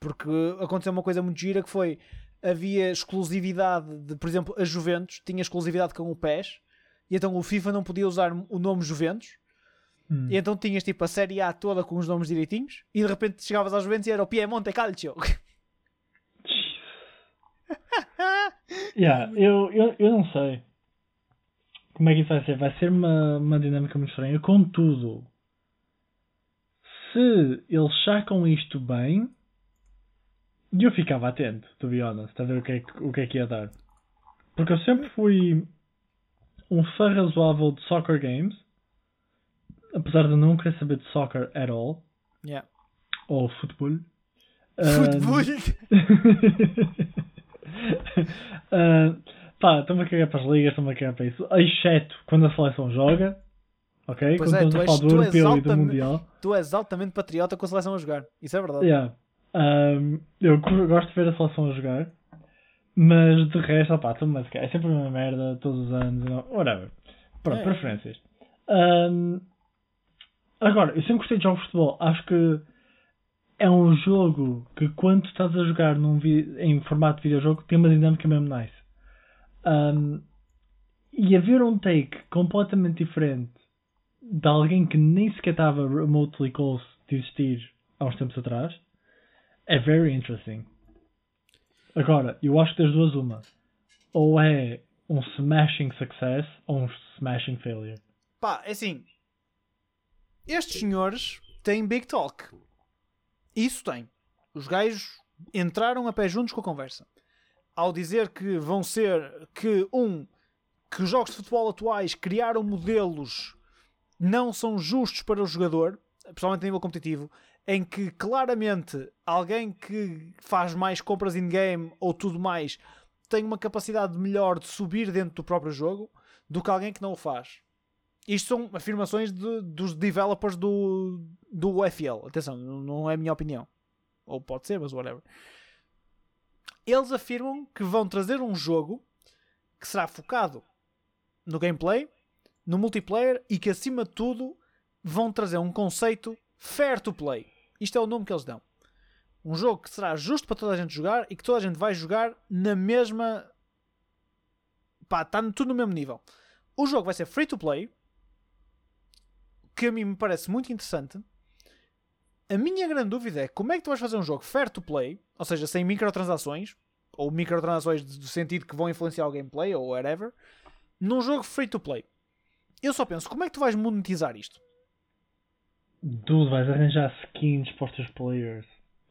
Porque aconteceu uma coisa muito gira que foi. Havia exclusividade de, por exemplo, a Juventus tinha exclusividade com o PES e então o FIFA não podia usar o nome Juventus. Hum. E então tinhas tipo a Série A toda com os nomes direitinhos e de repente chegavas às Juventus e era o Piemonte Calcio. Yeah, eu, eu, eu não sei como é que isso vai ser. Vai ser uma, uma dinâmica muito estranha. Contudo, se eles sacam isto bem, eu ficava atento, to be honest, a ver o que é, o que, é que ia dar. Porque eu sempre fui um fã razoável de soccer games, apesar de não querer saber de soccer at all, Yeah. ou futebol. Futebol. Ah, pá, estou-me a cagar para as ligas, estou-me a cagar para isso. Exceto quando a seleção joga. Ok? Pois quando é, estamos tu a és- falar do europeu e do mundial. tu és altamente patriota com a seleção a jogar. Isso é verdade. Yeah. Um, eu go- gosto de ver a seleção a jogar. Mas de resto, opá, estou-me a cagar. É sempre a mesma merda, todos os anos. não- Whatever. Pronto, É. preferências. Um, agora, eu sempre gostei de de futebol. Acho que é um jogo que quando estás a jogar num em formato de videojogo tem uma dinâmica mesmo nice. Um, e haver um take completamente diferente de alguém que nem sequer estava remotely close de existir há uns tempos atrás é very interesting. Agora, eu acho que das duas uma. Ou é um smashing success ou um smashing failure. Pá, é assim. Estes senhores têm big talk. Isso tem. Os gajos entraram a pé juntos com a conversa. Ao dizer que vão ser que um que os jogos de futebol atuais criaram modelos não são justos para o jogador, principalmente a nível competitivo, em que claramente alguém que faz mais compras in-game ou tudo mais tem uma capacidade melhor de subir dentro do próprio jogo do que alguém que não o faz. Isto são afirmações de- dos developers do, do UFL. Atenção, não é a minha opinião. Ou pode ser, mas whatever. Eles afirmam que vão trazer um jogo que será focado no gameplay, no multiplayer e que acima de tudo vão trazer um conceito fair to play. Isto é o nome que eles dão. Um jogo que será justo para toda a gente jogar e que toda a gente vai jogar na mesma. Pá, está tudo no mesmo nível. O jogo vai ser free to play, que a mim me parece muito interessante. A minha grande dúvida é como é que tu vais fazer um jogo fair to play, ou seja, sem microtransações, ou microtransações do sentido que vão influenciar o gameplay ou whatever, num jogo free to play. Eu só penso, como é que tu vais monetizar isto? Dude, vais arranjar skins para os teus players.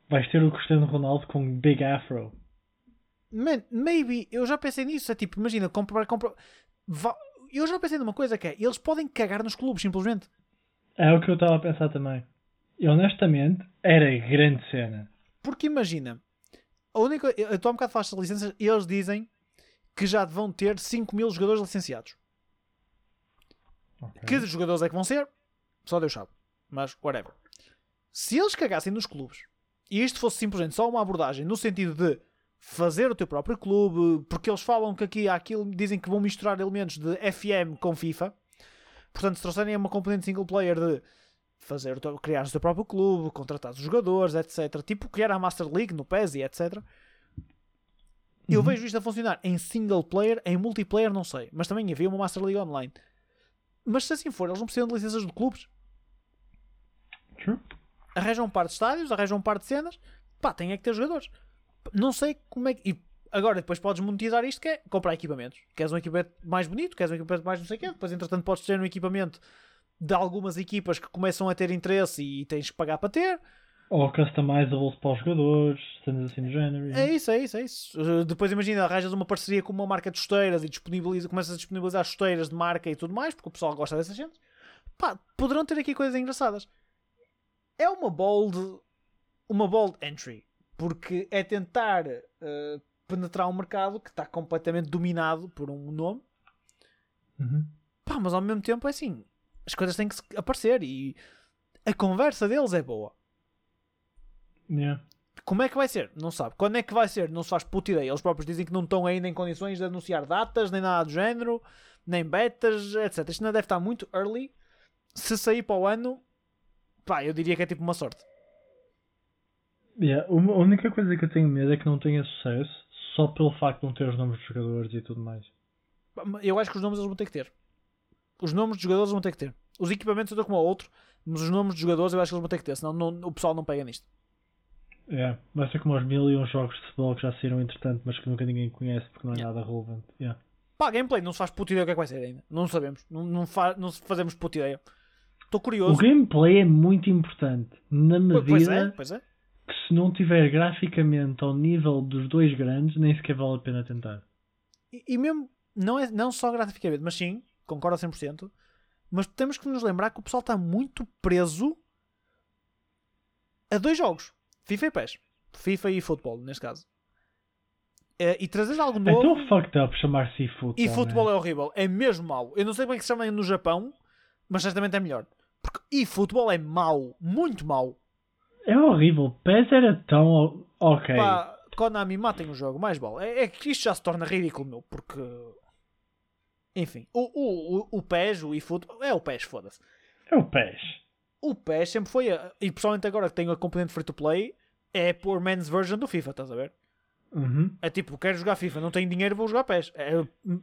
Vais ter o Cristiano Ronaldo com Big Afro. Man, maybe, eu já pensei nisso. É tipo, imagina, comprar, comprar. Eu já pensei numa coisa que é, eles podem cagar nos clubes, simplesmente. É o que eu estava a pensar também. E honestamente, era grande cena. Porque imagina, a única. Eu estou um bocado falar de licenças, eles dizem que já vão ter 5 mil jogadores licenciados. Ok. Que jogadores é que vão ser? Só Deus sabe. Mas, whatever. Se eles cagassem nos clubes e isto fosse simplesmente só uma abordagem no sentido de fazer o teu próprio clube, porque eles falam que aqui há aquilo, dizem que vão misturar elementos de FM com FIFA. Portanto, se trouxerem uma componente single player de fazer teu, criar o teu próprio clube, contratar os jogadores, etc. Tipo criar a Master League no PES e etc. Eu Uhum. vejo isto a funcionar em single player, em multiplayer não sei, mas também havia uma Master League online. Mas se assim for, eles não precisam de licenças de clubes. True. Arranjam um par de estádios, arranjam um par de cenas, pá, tem é que ter jogadores. Não sei como é que. E agora depois podes monetizar isto que é comprar equipamentos. Queres um equipamento mais bonito, queres um equipamento mais não sei o quê, depois entretanto podes ter um equipamento de algumas equipas que começam a ter interesse e tens que pagar para ter. Ou customizables para os jogadores, cenas assim do género. É isso, é isso, é isso. Depois imagina, arranjas uma parceria com uma marca de chuteiras e disponibiliza, começas a disponibilizar chuteiras de marca e tudo mais, porque o pessoal gosta dessas gente. Pá, poderão ter aqui coisas engraçadas. É uma bold, uma bold entry, porque é tentar uh, penetrar um mercado que está completamente dominado por um nome. Uhum. Pá, mas ao mesmo tempo é assim, as coisas têm que aparecer e a conversa deles é boa. Yeah. Como é que vai ser? Não sabe. Quando é que vai ser? Não se faz puta ideia. Eles próprios dizem que não estão ainda em condições de anunciar datas, nem nada do género, nem betas, etc. Isto ainda deve estar muito early. Se sair para o ano, pá, eu diria que é tipo uma sorte. Yeah. A única coisa que eu tenho medo é que não tenha sucesso só pelo facto de não ter os nomes dos jogadores e tudo mais. Eu acho que os nomes eles vão ter que ter. Os nomes dos jogadores vão ter que ter. Os equipamentos eu dou como outro, mas os nomes dos jogadores eu acho que eles vão ter que ter, senão não- o pessoal não pega nisto. Yeah. Vai ser como os mil e uns jogos de futebol que já saíram entretanto, mas que nunca ninguém conhece porque não é Yeah. nada relevante. Yeah. Pá, gameplay, não se faz puta ideia o que é que vai ser ainda. Não sabemos. Não, não, fa não fazemos puta ideia. Estou curioso. O gameplay é muito importante na Pois- Pois é, medida pois é. que se não tiver graficamente ao nível dos dois grandes, nem sequer vale a pena tentar. E, e mesmo, não, é, não só graficamente, mas sim, concordo a 100%, mas temos que nos lembrar que o pessoal está muito preso a dois jogos, FIFA e PES. FIFA e futebol, neste caso. Eh, e trazer algo É novo... tão fucked up chamar-se futebol. E futebol é horrível, é mesmo mau. Eu não sei como é que se chama no Japão, mas certamente é melhor. Porque e futebol é mau, muito mau. É horrível. PES era tão ok. Pá, Konami, matem o jogo, mais bola. É, é que isto já se torna ridículo, meu, porque. Enfim, o, o, o, o PES, o eFootball, é o PES, foda-se. É o PES. O PES sempre foi, a, e pessoalmente agora que tenho a componente free to play, é por men's version do FIFA, estás a ver? Uhum. É tipo, quero jogar FIFA, não tenho dinheiro, vou jogar PES. É,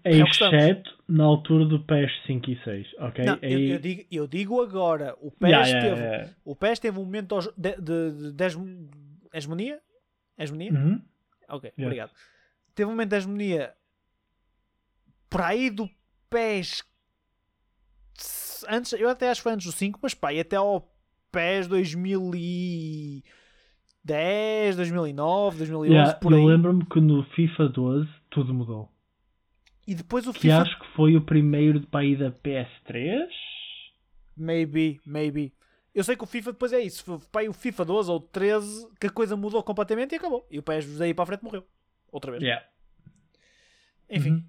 é estamos. Exceto na altura do PES 5 e 6. Ok? Não, eu, Aí- eu digo, eu digo agora, o PES, Yeah, yeah, teve, yeah. O PES teve um momento de, de, de, de hegemonia? Hegemonia? Uhum. Ok, obrigado. Teve um momento de hegemonia por aí do PES. Antes, eu até acho que foi antes do 5, mas pá, e até ao PES 2010, 2009, 2011, Yeah, por eu aí. lembro-me que no FIFA 12 tudo mudou. E depois o Que FIFA. acho que foi o primeiro de aí da PS3. Maybe, maybe. Eu sei que o FIFA depois é isso. Aí o FIFA 12 ou 13 que a coisa mudou completamente e acabou. E o PES daí para a frente morreu. Outra vez. Yeah. Enfim. Uhum.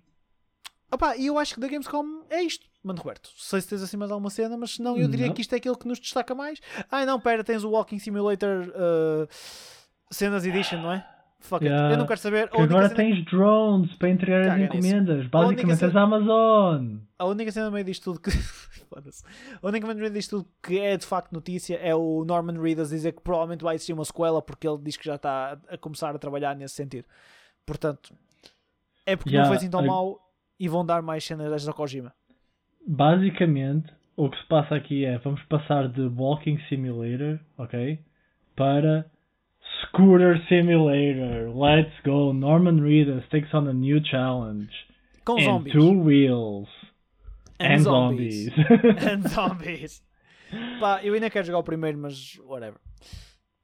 Opá, e eu acho que da Gamescom é isto, Mano Roberto. Sei se tens assim mais alguma cena, mas se não, eu diria Não. que isto é aquilo que nos destaca mais. Ah, não, pera, tens o Walking Simulator uh, Cenas Edition, não é? Fuck it. Yeah. Eu não quero saber. Agora cena, tens drones para entregar as Caga nisso. encomendas. Basicamente cena- és a Amazon. a única cena no meio disto tudo que. A única cena no meio disto tudo que é de facto notícia é o Norman Reedus dizer que provavelmente vai existir uma sequela porque ele diz que já está a começar a trabalhar nesse sentido. Portanto, é porque não Yeah, foi assim tão mau e vão dar mais cenas destas ao Kojima. Basicamente, o que se passa aqui é vamos passar de Walking Simulator, ok? Para Scooter Simulator. Let's go. Norman Reedus takes on a new challenge. Com and zombies. two wheels. And And, zombies. zombies. And zombies. Pá, eu ainda quero jogar o primeiro, mas whatever.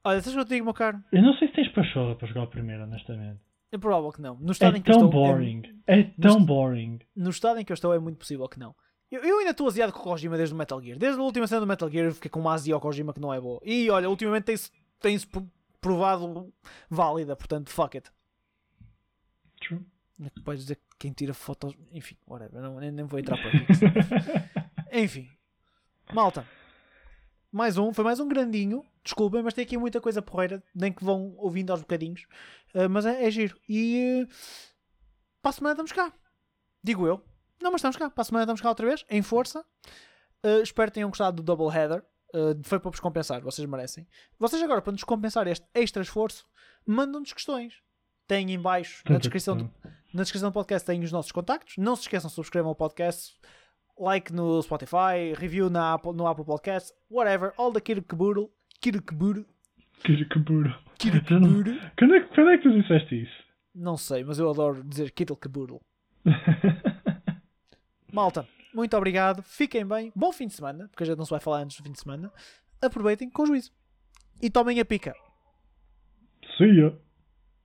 Olha, sabes o que eu te digo, meu caro? eu não sei se tens pachorra para jogar o primeiro, honestamente. É provável que não. No estado É em que eu tão estou. é- boring. É tão boring. no estado em que eu estou é muito possível que não. Eu, eu ainda estou aziado com o Kojima desde o Metal Gear. Desde a última cena do Metal Gear eu fiquei com uma azia ao Kojima que não é boa. E olha, ultimamente tem-se tem provado válida, portanto, fuck it. True. Não é que Podes dizer que quem tira fotos. Enfim, whatever. Não, nem, nem vou entrar por aqui. Enfim, malta. Mais um, foi mais um grandinho. Desculpem, mas tem aqui muita coisa porreira. Nem que vão ouvindo aos bocadinhos. Uh, mas é, é giro. E uh, para a semana estamos cá. Digo eu. Não, mas estamos cá. Para a semana estamos cá outra vez. Em força. Uh, espero que tenham gostado do Double Header. Uh, foi para vos compensar. Vocês merecem. Vocês agora, para nos compensar este extra esforço, mandam-nos questões. Têm em baixo, na descrição, do, na descrição do podcast, têm os nossos contactos. Não se esqueçam, subscrevam o podcast. Like no Spotify, review na Apple, no Apple Podcast, whatever, all the kirkboodle, kirkboodle, Que burro. kirkboodle. Quando é, que- quando é que tu disseste isso? Não sei, mas eu adoro dizer kirkboodle. Malta, muito obrigado, fiquem bem, bom fim de semana, porque a gente não se vai falar antes do fim de semana. Aproveitem com juízo. E tomem a pica. See ya.